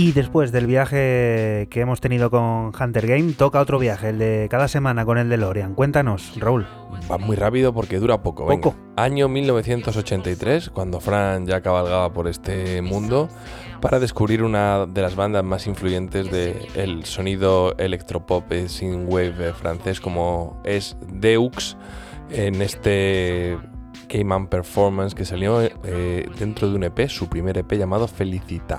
Y después del viaje que hemos tenido con Hunter Game, toca otro viaje, el de cada semana con el de Lorian. Cuéntanos, Raúl. Va muy rápido porque dura poco. venga. Poco. Año 1983, cuando Fran ya cabalgaba por este mundo para descubrir una de las bandas más influyentes del sonido electropop eh, synthwave francés como es Deux en este Cayman Performance que salió eh, dentro de un EP, su primer EP llamado Felicita.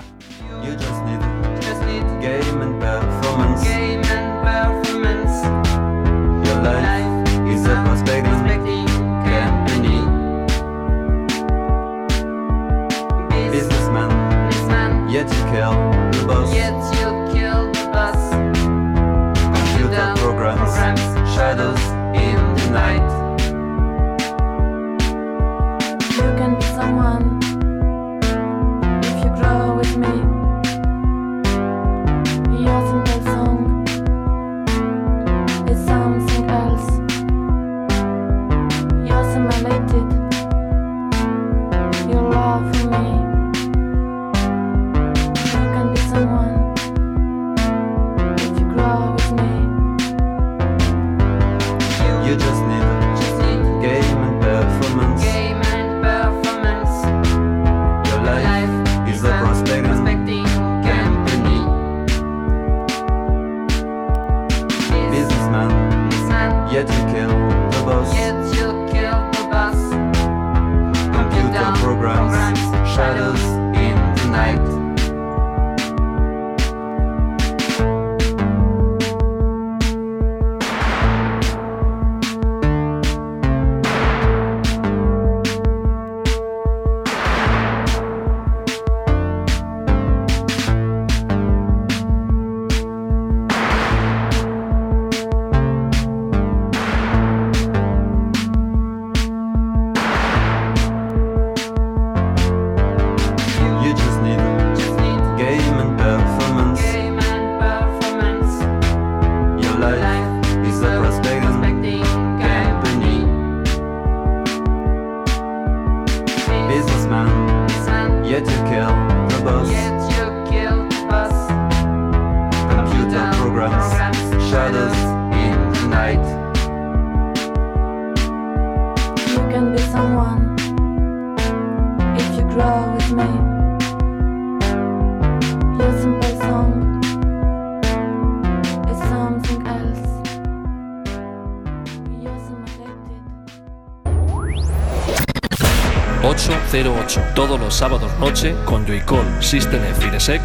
808. Todos los sábados noche con Joycall, System F.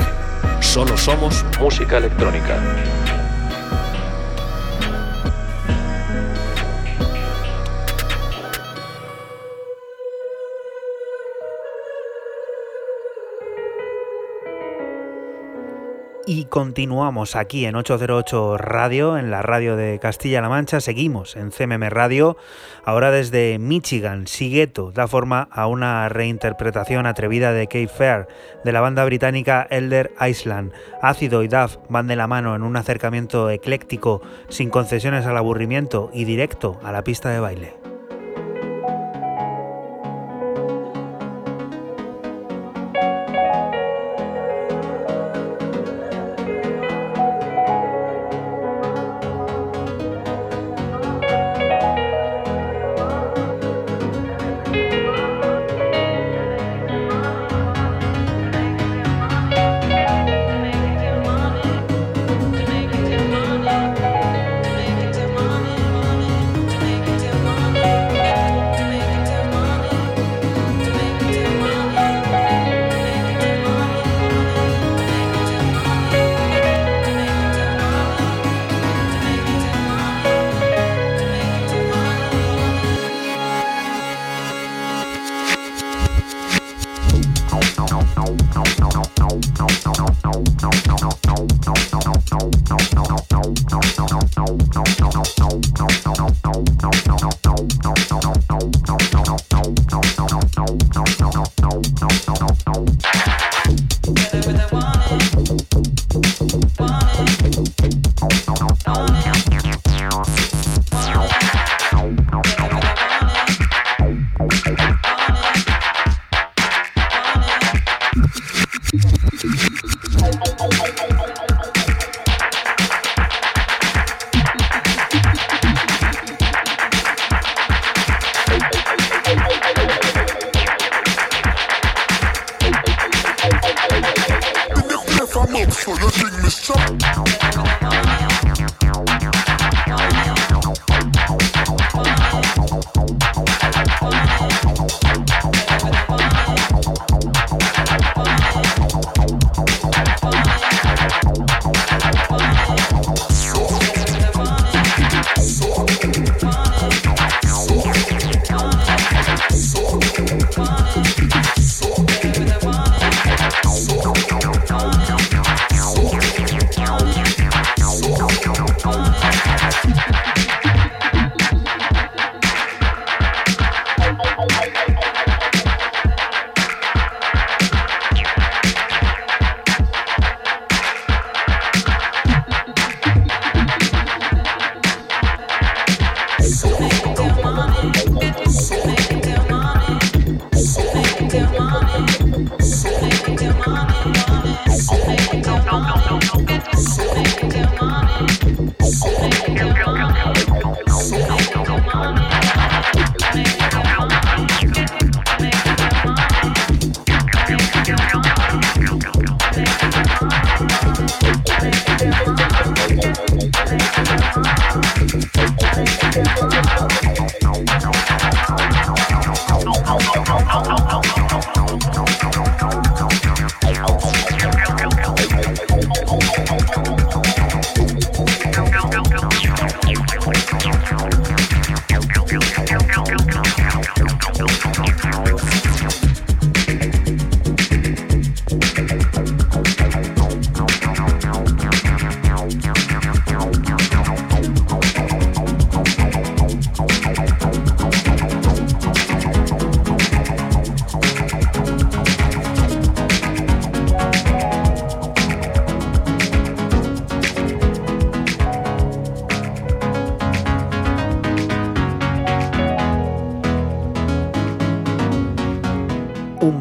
Solo somos música electrónica. Y continuamos aquí en 808 Radio, en la radio de Castilla-La Mancha. Seguimos en CMM Radio. Ahora desde Michigan, Sigueto da forma a una reinterpretación atrevida de Cape Fair de la banda británica Elder Island. Ácido y Duff van de la mano en un acercamiento ecléctico, sin concesiones al aburrimiento y directo a la pista de baile.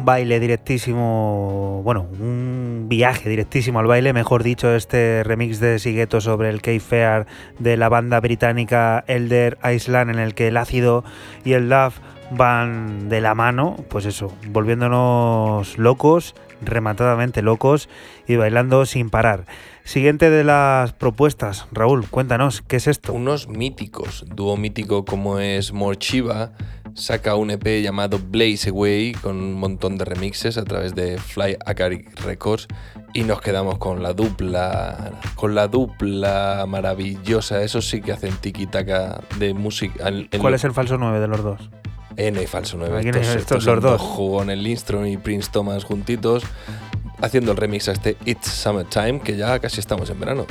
Baile directísimo, bueno, un viaje directísimo al baile, mejor dicho, este remix de Sigueto sobre el K-Fair de la banda británica Elder Island, en el que el ácido y el love van de la mano, pues eso, volviéndonos locos, rematadamente locos y bailando sin parar. Siguiente de las propuestas, Raúl, cuéntanos, ¿qué es esto? Unos míticos, dúo mítico como es Morchiva, saca un EP llamado Blaze Away con un montón de remixes a través de Fly Acaric Records y nos quedamos con la dupla, con la dupla maravillosa, eso sí que hacen tiki-taka de música. en- en ¿Cuál lo- es el falso 9 de los dos? Eh, no hay falso 9. Aquí no Estos, estos estos los dos. Jugones Lindstrom y Prince Thomas juntitos haciendo el remix a este It's Summertime, que ya casi estamos en verano.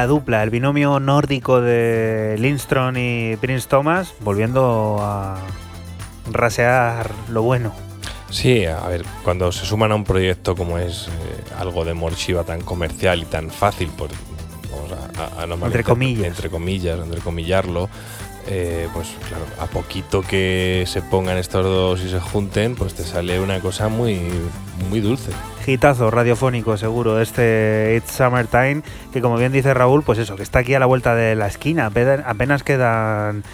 La dupla, el binomio nórdico de Lindstrom y Prince Thomas, volviendo a rasear lo bueno. Sí, a ver, cuando se suman a un proyecto como es eh, algo de Morshiva tan comercial y tan fácil, por, vamos a, a- a no Entre comillas. entre comillas, entre comillarlo, eh, pues claro, a poquito que se pongan estos dos y se junten, pues te sale una cosa muy, muy dulce. Radiofónico, seguro, este It's Summertime, que como bien dice Raúl, pues eso, que está aquí a la vuelta de la esquina. Apenas, quedan,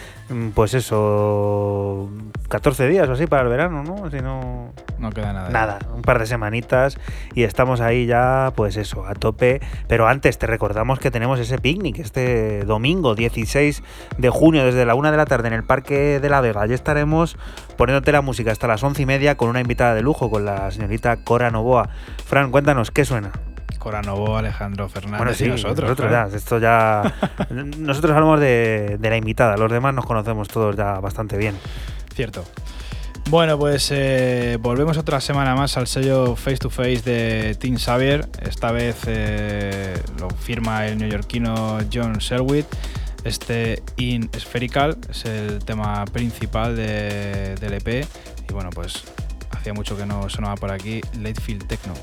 pues eso, 14 días o así para el verano, ¿no? Si no. No queda nada. Nada, un par de semanitas y estamos ahí ya, pues eso, a tope. Pero antes te recordamos que tenemos ese picnic este domingo 16 de junio desde la una de la tarde en el Parque de la Vega. Allí estaremos poniéndote la música hasta las once y media con una invitada de lujo, con la señorita Cora Novoa. Fran, cuéntanos, ¿qué suena? Cora Novo, Alejandro Fernández Bueno, sí, y nosotros. nosotros claro. ya, esto ya... nosotros hablamos de, de la invitada, los demás nos conocemos todos ya bastante bien. Cierto. Bueno, pues eh, volvemos otra semana más al sello Face to Face de Team Xavier. Esta vez eh, lo firma el neoyorquino John Sherwood. Este In Spherical es el tema principal de- del EP. Y bueno, pues hacía mucho que no sonaba por aquí Late Field Techno.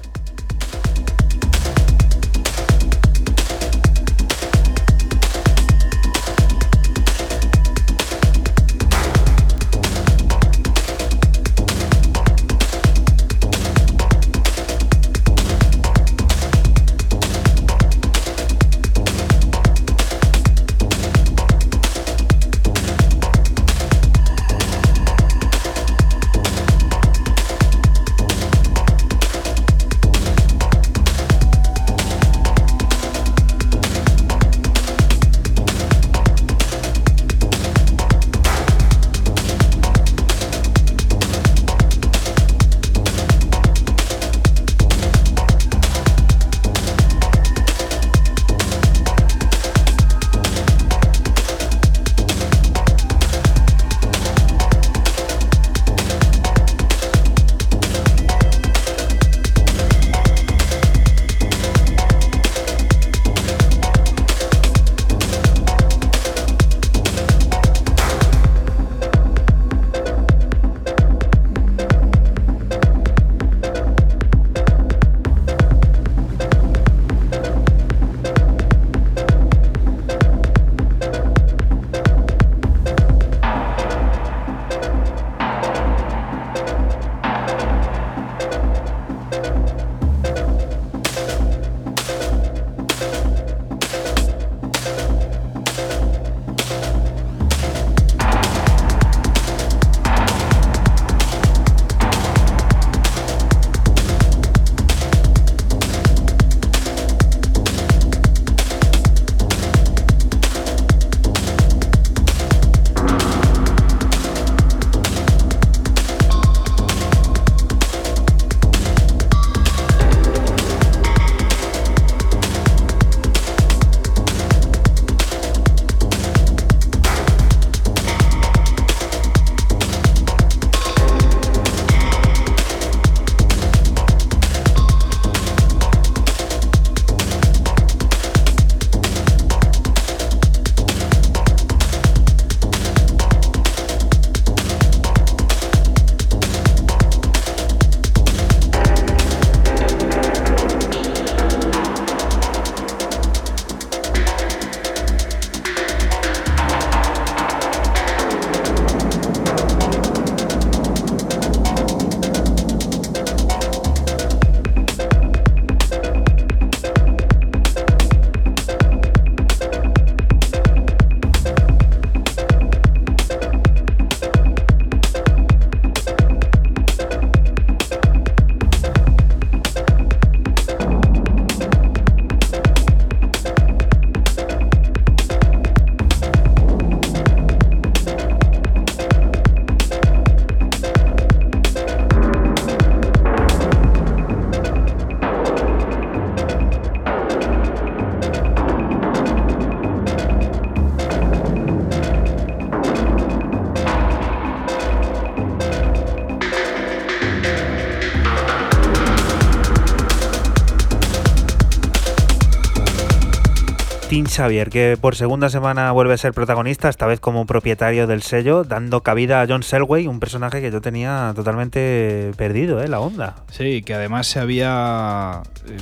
Martín Xavier, que por segunda semana vuelve a ser protagonista, esta vez como propietario del sello, dando cabida a John Selway, un personaje que yo tenía totalmente perdido, ¿eh? La onda. Sí, que además se había eh,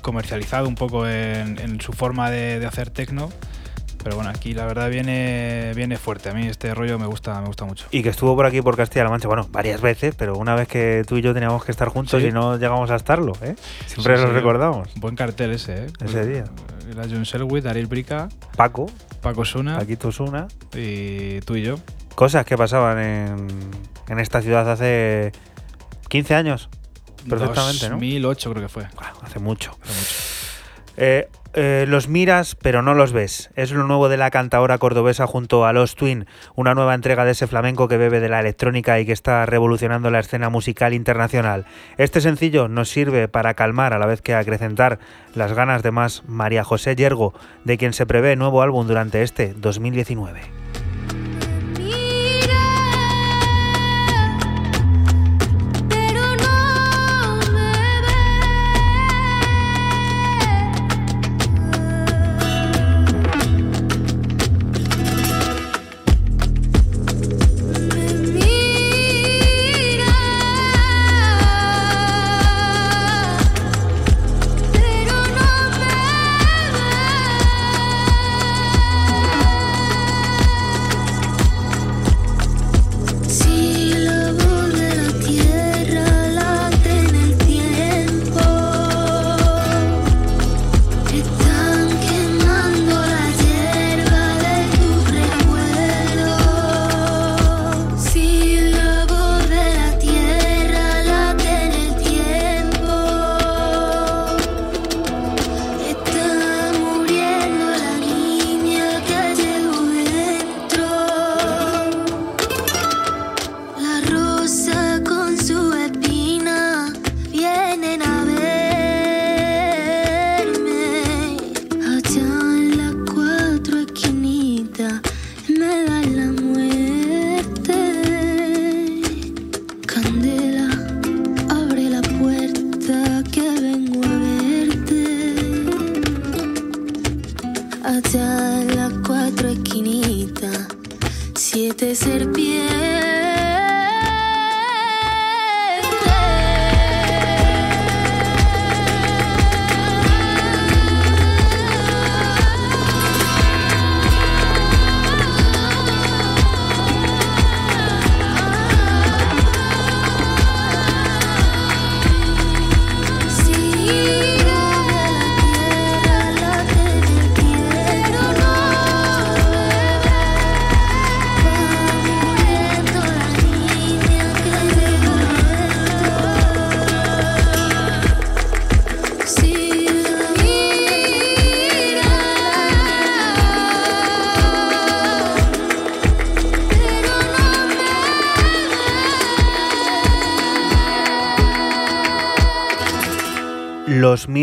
comercializado un poco en, en su forma de, de hacer techno. Pero bueno, aquí la verdad viene, viene fuerte. A mí este rollo me gusta, me gusta mucho. Y que estuvo por aquí por Castilla-La Mancha, bueno, varias veces, pero una vez que tú y yo teníamos que estar juntos Sí. y no llegamos a estarlo, ¿eh? Siempre Sí, lo sí, recordamos. Buen cartel ese, ¿eh? Ese día. Era John Selwood, Daryl Brica, Paco, Paco Suna Paquito Osuna. y tú y yo. Cosas que pasaban en, en esta ciudad hace 15 años. Perfectamente, ¿no? 2008 creo que fue. Hace mucho. Hace mucho. Eh, eh, los miras, pero no los ves. Es lo nuevo de la cantadora cordobesa junto a Los Twin, una nueva entrega de ese flamenco que bebe de la electrónica y que está revolucionando la escena musical internacional. Este sencillo nos sirve para calmar a la vez que acrecentar las ganas de más María José Yergo, de quien se prevé nuevo álbum durante este 2019.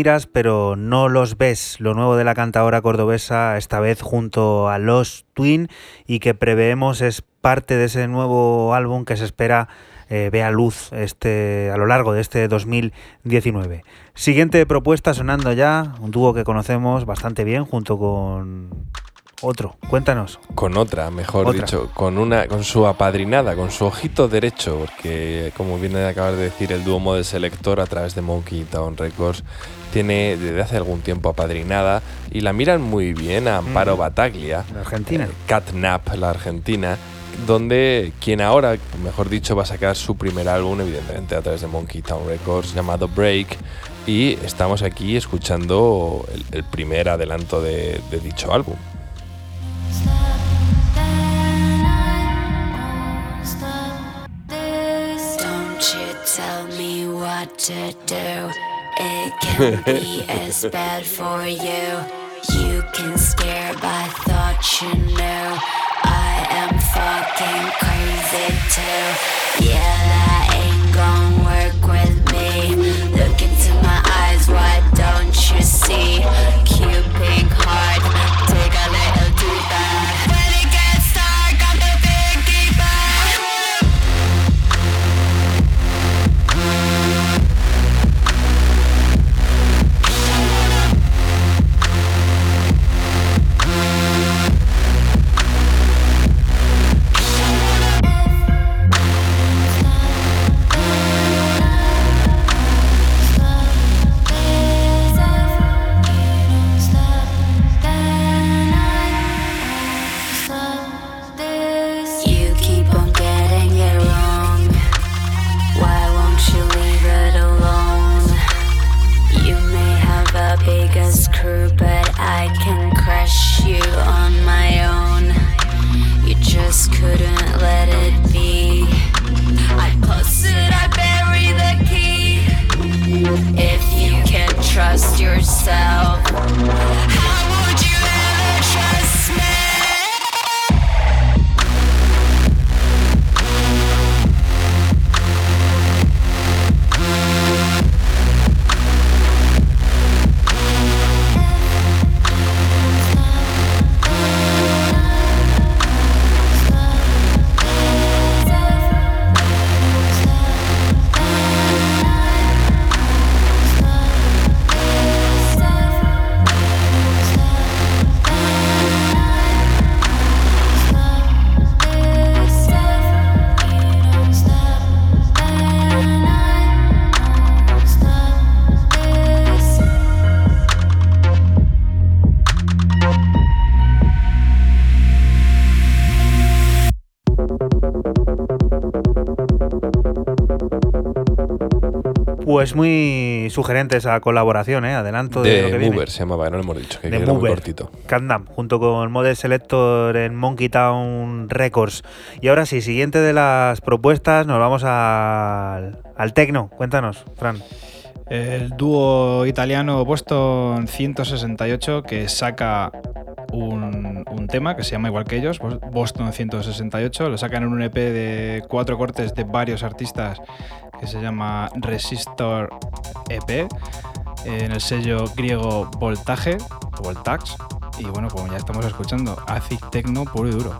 Miras pero no los ves. Lo nuevo de la cantadora cordobesa, esta vez junto a Los Twin y que preveemos es parte de ese nuevo álbum que se espera eh, vea luz este, a lo largo de este 2019. Siguiente propuesta sonando ya, un dúo que conocemos bastante bien junto con otro. Cuéntanos. Con otra, mejor Otra. dicho, con una, con su apadrinada, con su ojito derecho, porque como viene de acabar de decir el dúo Model Selector a través de Monkey Town Records, tiene desde hace algún tiempo apadrinada y la miran muy bien a Amparo Mm. Bataglia, La Argentina. eh, Catnap, la argentina, donde quien ahora, mejor dicho, va a sacar su primer álbum, evidentemente a través de Monkey Town Records, llamado Break. Y estamos aquí escuchando el, el primer adelanto de- de dicho álbum. Don't you tell me what to do. It can be as bad for you. You can scare by thoughts you knew. I am fucking crazy too. Yeah, that ain't gonna work with me. Look into my eyes, why don't you see? Keeping couldn't let it be. I I bury the key. If you can trust yourself, Pues muy sugerente esa colaboración, ¿eh? Adelanto de, lo que De viene. Mover se llamaba, no lo hemos dicho, que de era muy Mover, cortito. Candam, junto con Model Selector en Monkey Town Records. Y ahora sí, siguiente de las propuestas, nos vamos al, al tecno. Cuéntanos, Fran. El dúo italiano Boston 168 que saca un tema que se llama igual que ellos, Bos- Boston 168. Lo sacan en un EP de cuatro cortes de varios artistas que se llama Resistor EP en el sello griego Voltage, o Voltax. Y bueno, como ya estamos escuchando, acid techno puro y duro.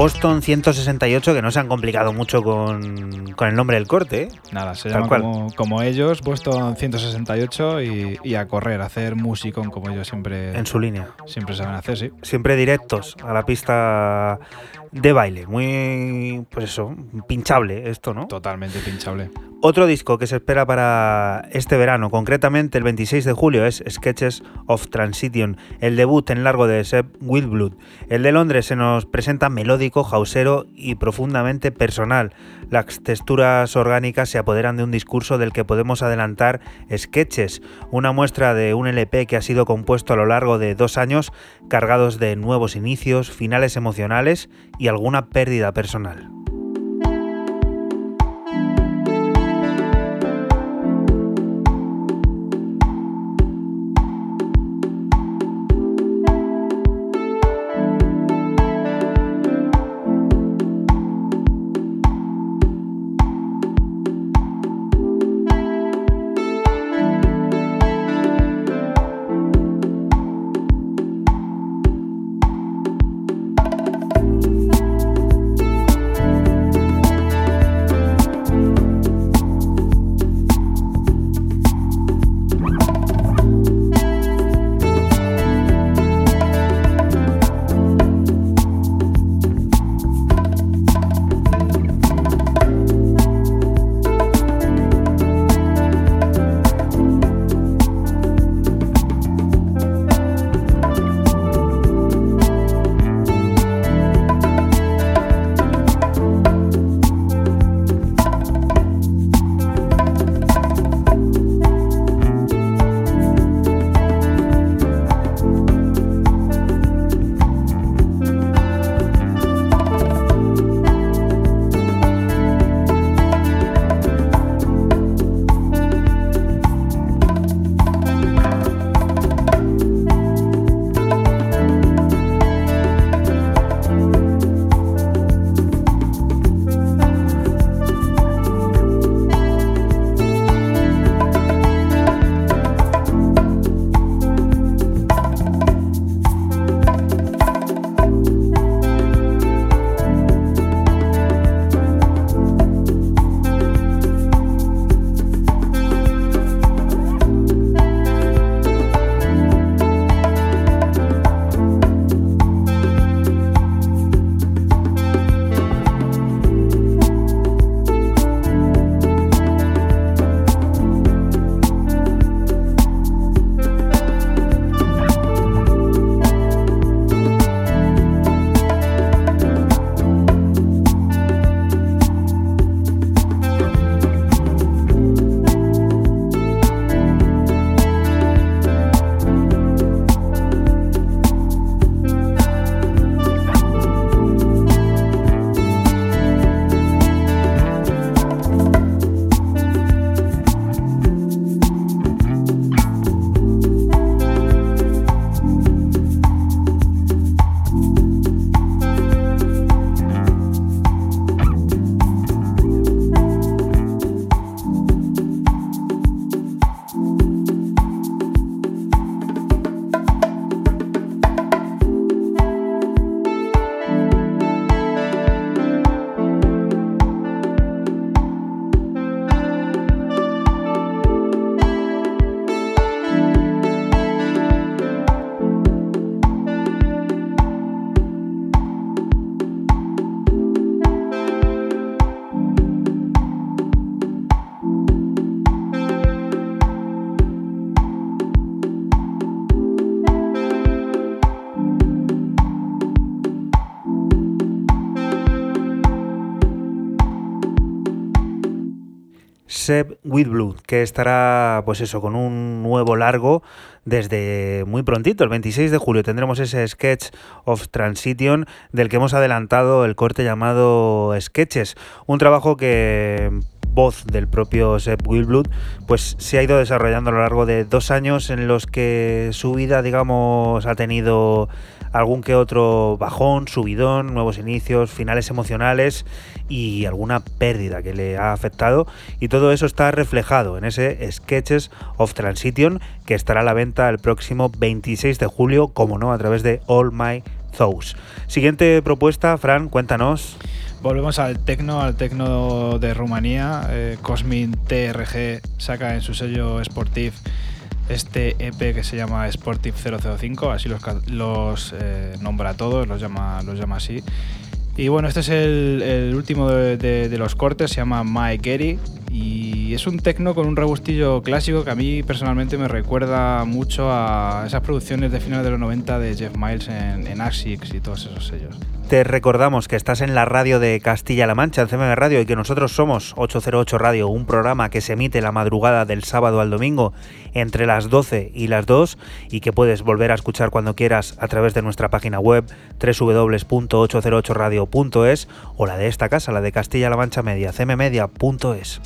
Boston 168, que no se han complicado mucho con, con el nombre del corte. ¿eh? Nada, se llama como, como ellos, Boston 168 y, y a correr, a hacer musicón como ellos siempre, En su línea. siempre saben hacer, sí. Siempre directos a la pista de baile. Muy, pues eso, pinchable esto, ¿no? Totalmente pinchable. Otro disco que se espera para este verano, concretamente el 26 de julio, es Sketches of Transition, el debut en largo de Seb Wildblood. El de Londres se nos presenta melódico, hausero y profundamente personal. Las texturas orgánicas se apoderan de un discurso del que podemos adelantar Sketches, una muestra de un LP que ha sido compuesto a lo largo de dos años, cargados de nuevos inicios, finales emocionales y alguna pérdida personal. Que estará, pues eso, con un nuevo largo desde muy prontito, el 26 de julio. Tendremos ese Sketch of Transition del que hemos adelantado el corte llamado Sketches, un trabajo que voz del propio Seb Wildblood, pues se ha ido desarrollando a lo largo de dos años en los que su vida, digamos, ha tenido algún que otro bajón, subidón, nuevos inicios, finales emocionales y alguna pérdida que le ha afectado. Y todo eso está reflejado en ese Sketches of Transition que estará a la venta el próximo 26 de julio, como no, a través de All My Thous. Siguiente propuesta, Fran, cuéntanos. Volvemos al tecno, al tecno de Rumanía. Eh, Cosmin TRG saca en su sello Sportif este EP que se llama Sportif 005, así los, los eh, nombra a todos, los llama, los llama así. Y bueno, este es el, último de, los cortes, se llama My Gary y es un tecno con un regustillo clásico que a mí personalmente me recuerda mucho a esas producciones de finales de los 90 de Jeff Miles en, en Axix y todos esos sellos. Te recordamos que estás en la radio de Castilla-La Mancha, en CMM Radio, y que nosotros somos 808 Radio, un programa que se emite la madrugada del sábado al domingo entre las 12 y las 2 y que puedes volver a escuchar cuando quieras a través de nuestra página web www.808radio.es o la de esta casa, la de Castilla-La Mancha Media, cmmedia.es.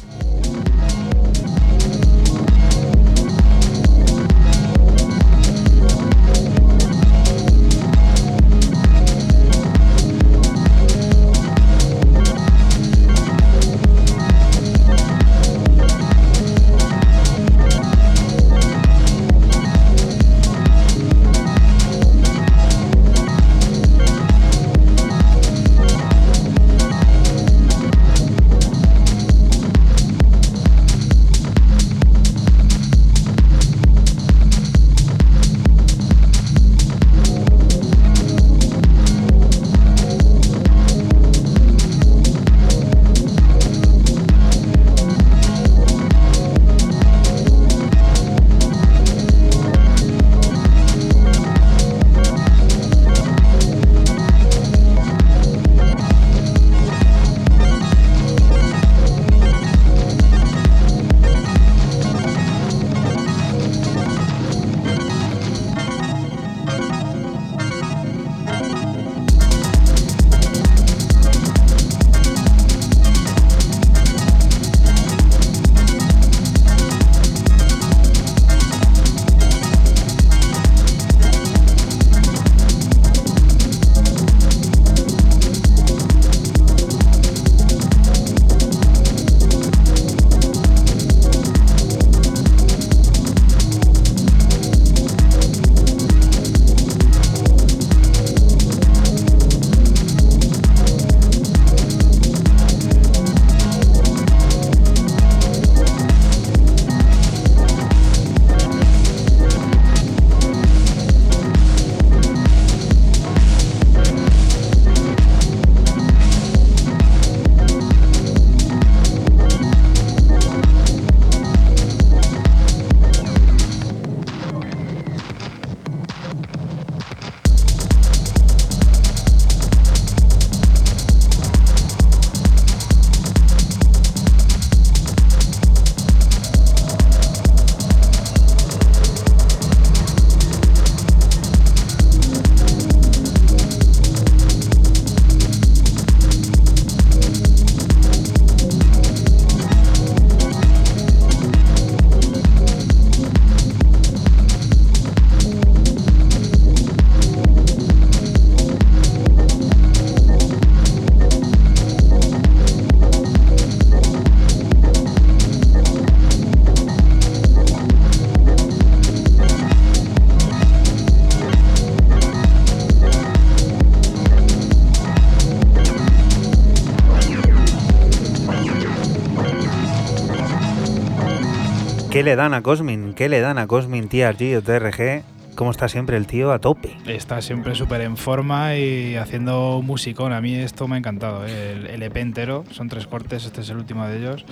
le dan a Cosmin? ¿Qué le dan a Cosmin TRG o TRG? ¿Cómo está siempre el tío a tope? Está siempre súper en forma y haciendo musicón. A mí esto me ha encantado. ¿eh? El, el EP entero, son tres cortes, este es el último de ellos.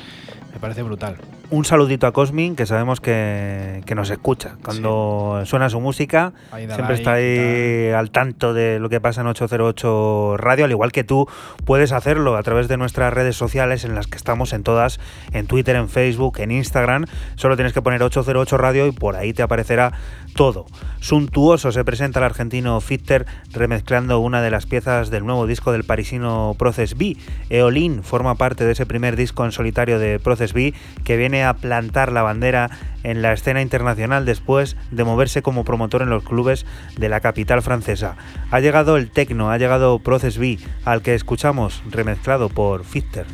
Me parece brutal. Un saludito a Cosmin, que sabemos que, que nos escucha. Cuando suena su música, siempre está ahí al tanto de lo que pasa en 808 Radio, al igual que tú puedes hacerlo a través de nuestras redes sociales, en las que estamos en todas, en Twitter, en Facebook, en Instagram. Solo tienes que poner 808 Radio y por ahí te aparecerá todo. Suntuoso se presenta el argentino Fitter remezclando una de las piezas del nuevo disco del parisino Process B. Eolin forma parte de ese primer disco en solitario de Process B que viene a plantar la bandera en la escena internacional después de moverse como promotor en los clubes de la capital francesa. Ha llegado el tecno, ha llegado Process B, al que escuchamos remezclado por Fitter.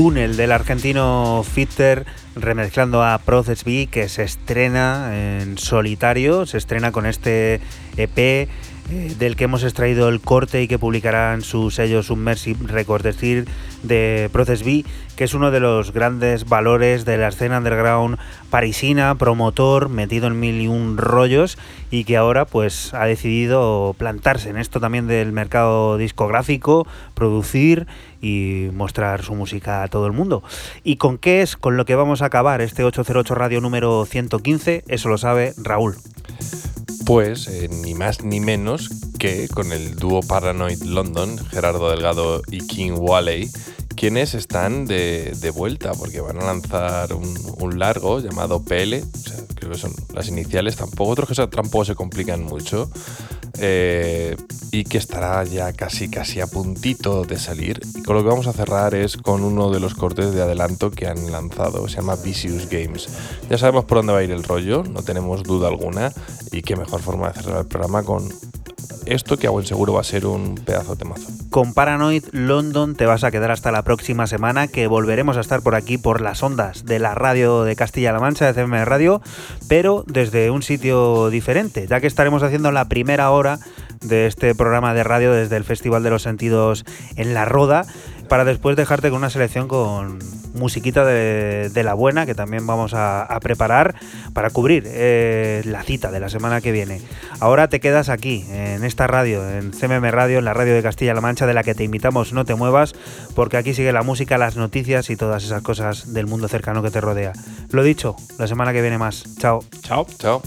Túnel del argentino Fitter remezclando a Process B que se estrena en solitario, se estrena con este EP eh, del que hemos extraído el corte y que publicará en su sello Submersive Records, decir, de Process B, que es uno de los grandes valores de la escena underground parisina, promotor, metido en mil y un rollos y que ahora pues ha decidido plantarse en esto también del mercado discográfico, producir y mostrar su música a todo el mundo. ¿Y con qué es con lo que vamos a acabar este 808 Radio número 115? Eso lo sabe Raúl. Pues eh, ni más ni menos que con el dúo Paranoid London, Gerardo Delgado y King Wally, quienes están de, vuelta porque van a lanzar un, largo llamado PL, o sea, creo que son las iniciales, tampoco otros que tampoco se complican mucho, eh, y que estará ya casi casi a puntito de salir. Y con lo que vamos a cerrar es con uno de los cortes de adelanto que han lanzado, se llama Vicious Games. Ya sabemos por dónde va a ir el rollo, no tenemos duda alguna, y qué mejor forma de cerrar el programa con esto que a buen seguro va a ser un pedazo de temazo. Con Paranoid London te vas a quedar hasta la próxima semana que volveremos a estar por aquí por las ondas de la radio de Castilla-La Mancha, de CM Radio, pero desde un sitio diferente, ya que estaremos haciendo la primera hora de este programa de radio desde el Festival de los Sentidos en La Roda, para después dejarte con una selección con musiquita de, de la buena que también vamos a, a preparar para cubrir eh, la cita de la semana que viene. Ahora te quedas aquí, en esta radio, en CMM Radio, en la radio de Castilla-La Mancha, de la que te invitamos no te muevas, porque aquí sigue la música, las noticias y todas esas cosas del mundo cercano que te rodea. Lo dicho, la semana que viene más. Chao. Chao. Chao.